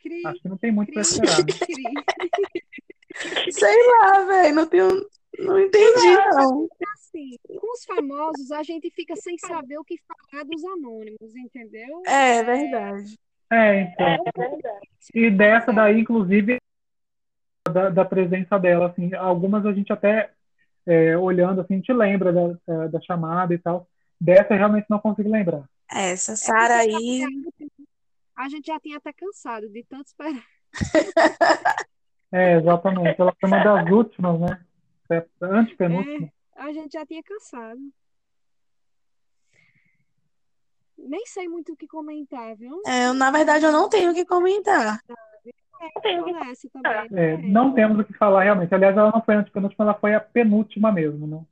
Cri, Acho que não tem muito para esperar. né? cri. Sei lá, velho. Não tenho. Não entendi, não. Assim, com os famosos, a gente fica sem saber o que falar dos anônimos, entendeu? É verdade. É, então. E dessa daí, inclusive, da, da presença dela, assim, algumas a gente até é, olhando, assim, a gente lembra da, da, da chamada e tal. Dessa eu realmente não consigo lembrar. Essa Sara aí. A gente já tinha até cansado de tanto esperar. É, exatamente. Ela foi uma das últimas, né? É, Antepenúltima. A gente já tinha cansado. Nem sei muito o que comentar, viu? É, eu, na verdade, eu não tenho o que comentar. É, né? não temos o que falar realmente. Aliás, ela não foi a antepenúltima, ela foi a penúltima mesmo, né?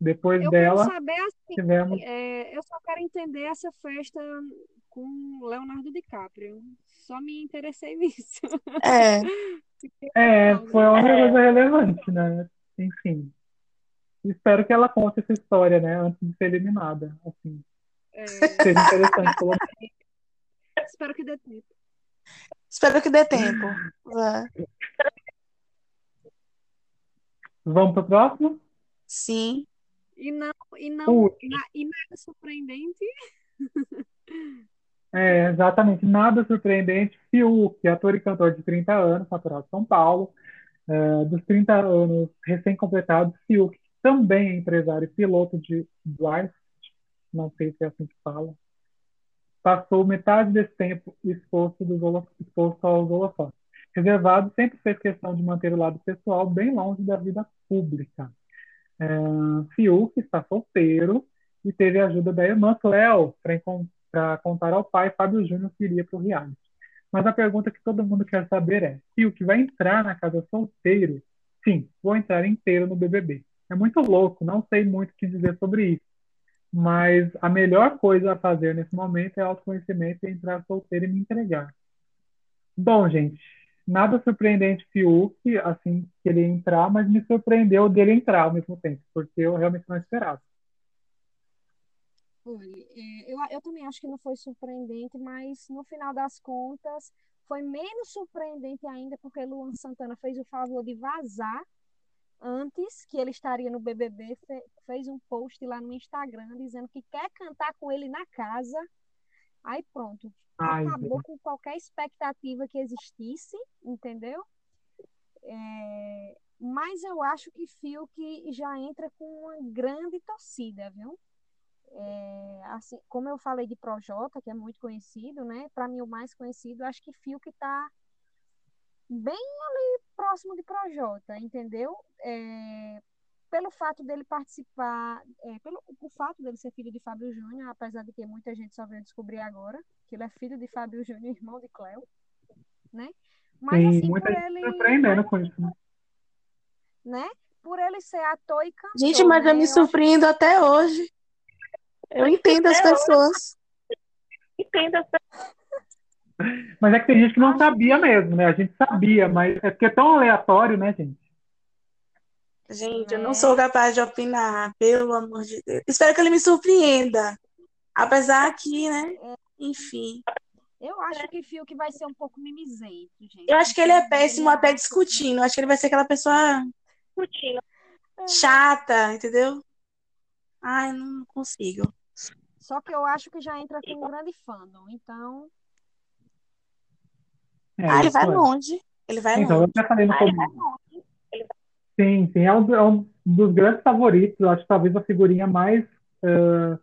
Depois Eu dela, quero saber assim, tivemos. é, eu só quero entender essa festa com Leonardo DiCaprio. Só me interessei nisso. É, É, foi a única coisa relevante, né? Enfim. Espero que ela conte essa história, né? Antes de ser eliminada. Assim, É, seria interessante. espero que dê tempo. Espero que dê tempo. Vá. Vamos pro próximo? Sim. E não, e não, na- e nada surpreendente. É, exatamente, nada surpreendente. Fiuk, ator e cantor de 30 anos, natural de São Paulo, é, dos 30 anos recém-completados, Fiuk, também é empresário e piloto de Dwight, não sei se é assim que fala, passou metade desse tempo exposto, holo- exposto aos holofotes. Reservado, sempre fez questão de manter o lado pessoal bem longe da vida pública. É, Fiuk está solteiro e teve a ajuda da irmã Cleo para contar ao pai Fábio Júnior que iria para o reality. Mas a pergunta que todo mundo quer saber é: Fiuk vai entrar na casa solteiro? Sim, vou entrar inteiro no BBB. É muito louco, não sei muito o que dizer sobre isso. Mas a melhor coisa a fazer nesse momento é autoconhecimento e entrar solteiro e me entregar. Bom, gente, nada surpreendente Fiuk, assim, que ele entrar, mas me surpreendeu dele entrar ao mesmo tempo, porque eu realmente não esperava. É, eu, eu também acho que não foi surpreendente, mas no final das contas foi menos surpreendente ainda porque Luan Santana fez o favor de vazar antes que ele estaria no BBB, fe- fez um post lá no Instagram dizendo que quer cantar com ele na casa. Aí pronto, Ai, acabou com qualquer expectativa que existisse, entendeu? É, mas eu acho que Fiuk já entra com uma grande torcida, viu? É, assim, como eu falei de Projota, que é muito conhecido, né? Para mim, o mais conhecido, acho que Fiuk está bem ali próximo de Projota, entendeu? É, pelo fato dele participar, é, pelo o fato dele ser filho de Fábio Júnior, apesar de que muita gente só veio descobrir agora que ele é filho de Fábio Júnior, irmão de Cléo, né? Mas Tem assim, muita por gente ele, surpreendendo com isso. né? né? Por ele ser ator e cantor, Gente, mas né? eu me surpreendo até hoje. Eu entendo as pessoas. Entenda Mas é que tem gente que não sabia mesmo, né? A gente sabia, mas é porque é tão aleatório, né, gente? Gente, eu É. não sou capaz de opinar, pelo amor de Deus. Espero que ele me surpreenda. Apesar que, né? Enfim. Eu acho que Fiuk vai ser um pouco mimizento, gente. Eu acho que ele é péssimo até discutindo. Eu acho que ele vai ser aquela pessoa discutindo. chata, entendeu? Ai, não consigo. Só que eu acho que já entra com um grande fandom. Então, É, Ah, ele vai é. longe. Ele vai Então, eu longe. até falei no Ai, começo. Sim, sim, é um, é um dos grandes favoritos. Eu acho que talvez a figurinha mais eh,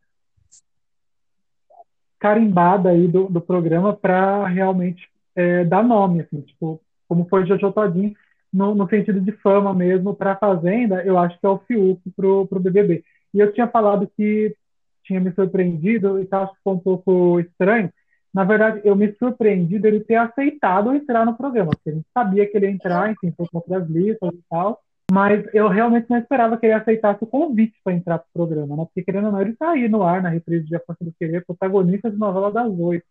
carimbada aí do, do programa para realmente eh, dar nome, assim, tipo, como foi Jojo Todinho, no, no sentido de fama mesmo para a Fazenda, eu acho que é o Fiuk pro, pro BBB. E eu tinha falado que tinha me surpreendido e tal, acho que foi um pouco estranho. Na verdade, eu me surpreendi dele ter aceitado entrar no programa, porque a gente sabia que ele ia entrar, enfim, por conta das listas e tal. Mas eu realmente não esperava que ele aceitasse o convite para entrar pro programa, né? Porque querendo ou não, ele está aí no ar, na reprise de A Força do Querer, protagonista de novela das oito.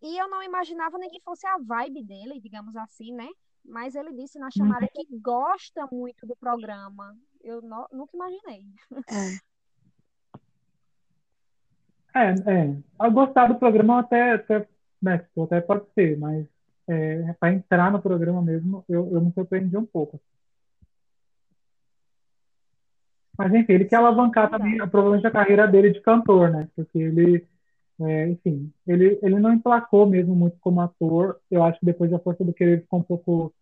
e eu não imaginava nem que fosse a vibe dele, digamos assim, né? Mas ele disse na chamada que gosta muito do programa. Eu no- nunca imaginei. É. É, é. A gostar do programa até, até, né, tipo, até pode ser, mas é, para entrar no programa mesmo, eu, eu me surpreendi um pouco. Mas enfim, ele quer alavancar também, provavelmente, a carreira dele de cantor, né? Porque ele, é, enfim, ele, ele não emplacou mesmo muito como ator. Eu acho que depois da Força do Querer ficou um pouco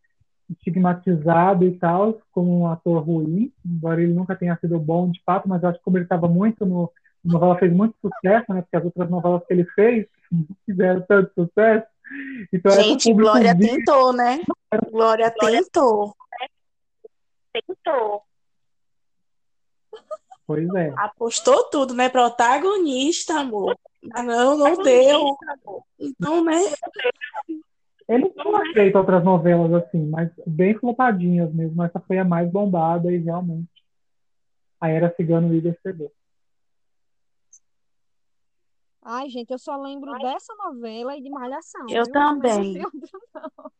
estigmatizado e tal, como um ator ruim, embora ele nunca tenha sido bom de fato, mas eu acho que como ele estava muito no. A novela fez muito sucesso, né? Porque as outras novelas que ele fez não fizeram tanto sucesso. Então, Gente, público Glória tentou, né? Glória tentou. Tentou. Pois é. Apostou tudo, né? Protagonista, amor. Mas não, não deu. Então, né? Ele não feito outras novelas assim, mas bem flopadinhas mesmo. Essa foi a mais bombada e realmente a Era Cigano Igor pegou. Ai, gente, eu só lembro dessa novela e de Malhação. Eu viu? também. Não lembro outro,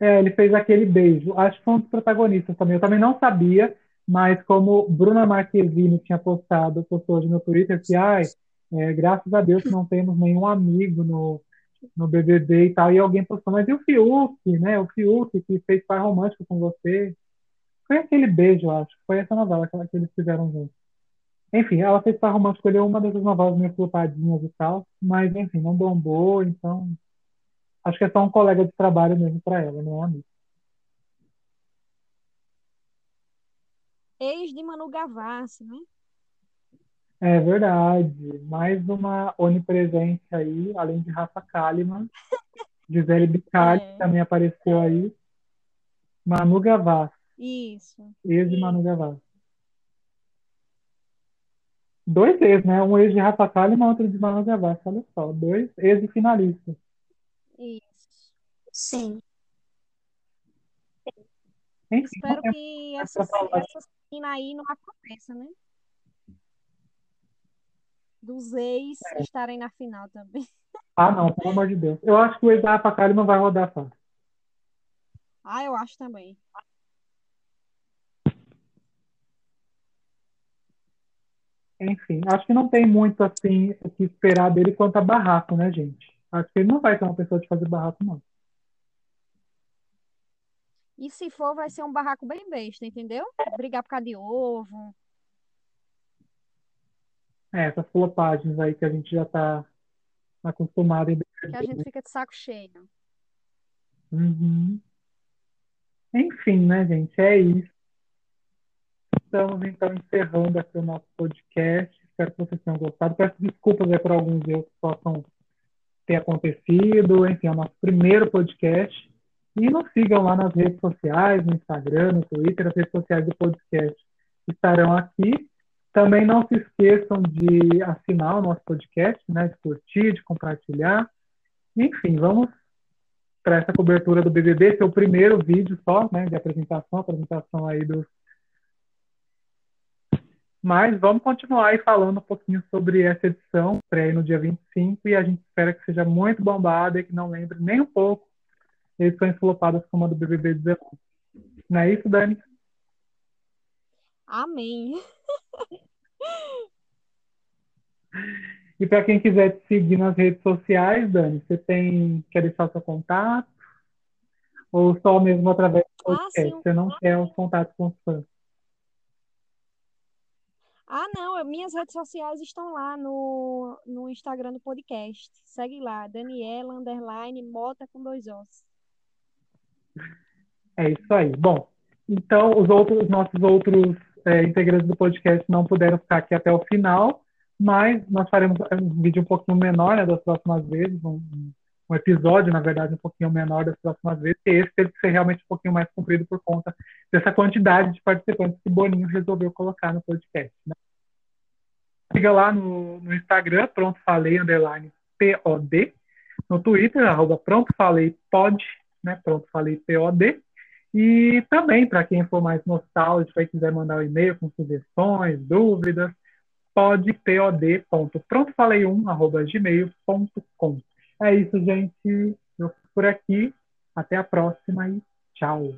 É, ele fez aquele beijo. Acho que foi um dos protagonistas também. Eu também não sabia, mas como Bruna Marquezine tinha postado, postou hoje no Twitter que, ai, é, graças a Deus que não temos nenhum amigo no, no BBB e tal. E alguém postou, mas e o Fiuk, né? O Fiuk que fez par romântico com você. Foi aquele beijo, eu acho. Foi essa novela que, que eles fizeram juntos. Enfim, ela fez par romântico, escolheu uma dessas novelas meio flopadinhas e tal, mas enfim, não bombou, então acho que é só um colega de trabalho mesmo para ela, não é amigo. Ex de Manu Gavassi, né? É verdade. Mais uma onipresente aí, além de Rafa Kalimann. Gisele Bicalli É. também apareceu aí. Manu Gavassi, Isso. ex de Manu Gavassi. Dois ex, né? Um ex de Rafa Kalimann, outro de Manu Gavassi. Olha só, dois ex de finalistas. Isso. Sim. Enfim, Espero não tem que essa, essa cena aí não aconteça, né? Dos ex É. estarem na final também. Ah, não, pelo amor de Deus. Eu acho que o ex da Rafa Kalimann vai rodar fácil. Ah, eu acho também. Enfim, acho que não tem muito assim o que esperar dele quanto a barraco, né, gente? Acho que ele não vai ser uma pessoa de fazer barraco, não. E se for, vai ser um barraco bem besta, entendeu? Brigar por causa de ovo. É, essas flopagens aí que a gente já tá acostumado em Que a gente fica de saco cheio. Uhum. Enfim, né, gente? É isso. Estamos então encerrando aqui o nosso podcast. Espero que vocês tenham gostado. Peço desculpas aí por alguns erros que possam ter acontecido. Enfim, é o nosso primeiro podcast. E nos sigam lá nas redes sociais, no Instagram, no Twitter, as redes sociais do podcast estarão aqui. Também não se esqueçam de assinar o nosso podcast, né? De curtir, de compartilhar. Enfim, vamos para essa cobertura do BBB, esse é primeiro vídeo só, né, de apresentação, apresentação aí dos mas vamos continuar aí falando um pouquinho sobre essa edição, aí no dia 25, e a gente espera que seja muito bombada e que não lembre nem um pouco edições flopadas como a do BBB 19. Não é isso, Dani? Amém. E para quem quiser te seguir nas redes sociais, Dani, você tem quer deixar o seu contato? Ou só mesmo através do Ah, podcast? sim. Você não quer os contatos com os fãs? Ah, não, minhas redes sociais estão lá no, no Instagram do podcast. Segue lá, Daniela, underline, Mota com dois ossos. É isso aí. Bom, então os outros, os nossos outros é, integrantes do podcast não puderam ficar aqui até o final, mas nós faremos um vídeo um pouquinho menor né, das próximas vezes, um episódio, na verdade, um pouquinho menor das próximas vezes, e esse teve que ser realmente um pouquinho mais comprido por conta dessa quantidade de participantes que Boninho resolveu colocar no podcast. Né? Siga lá no, no Instagram, pronto falei, underline POD, no Twitter, arroba pronto falei pod, né, pronto falei POD, e também, para quem for mais nostálgico e quiser mandar um e-mail com sugestões, dúvidas, pode pod.prontofalei1.gmail.com. É isso, gente. Eu fico por aqui. Até a próxima e tchau.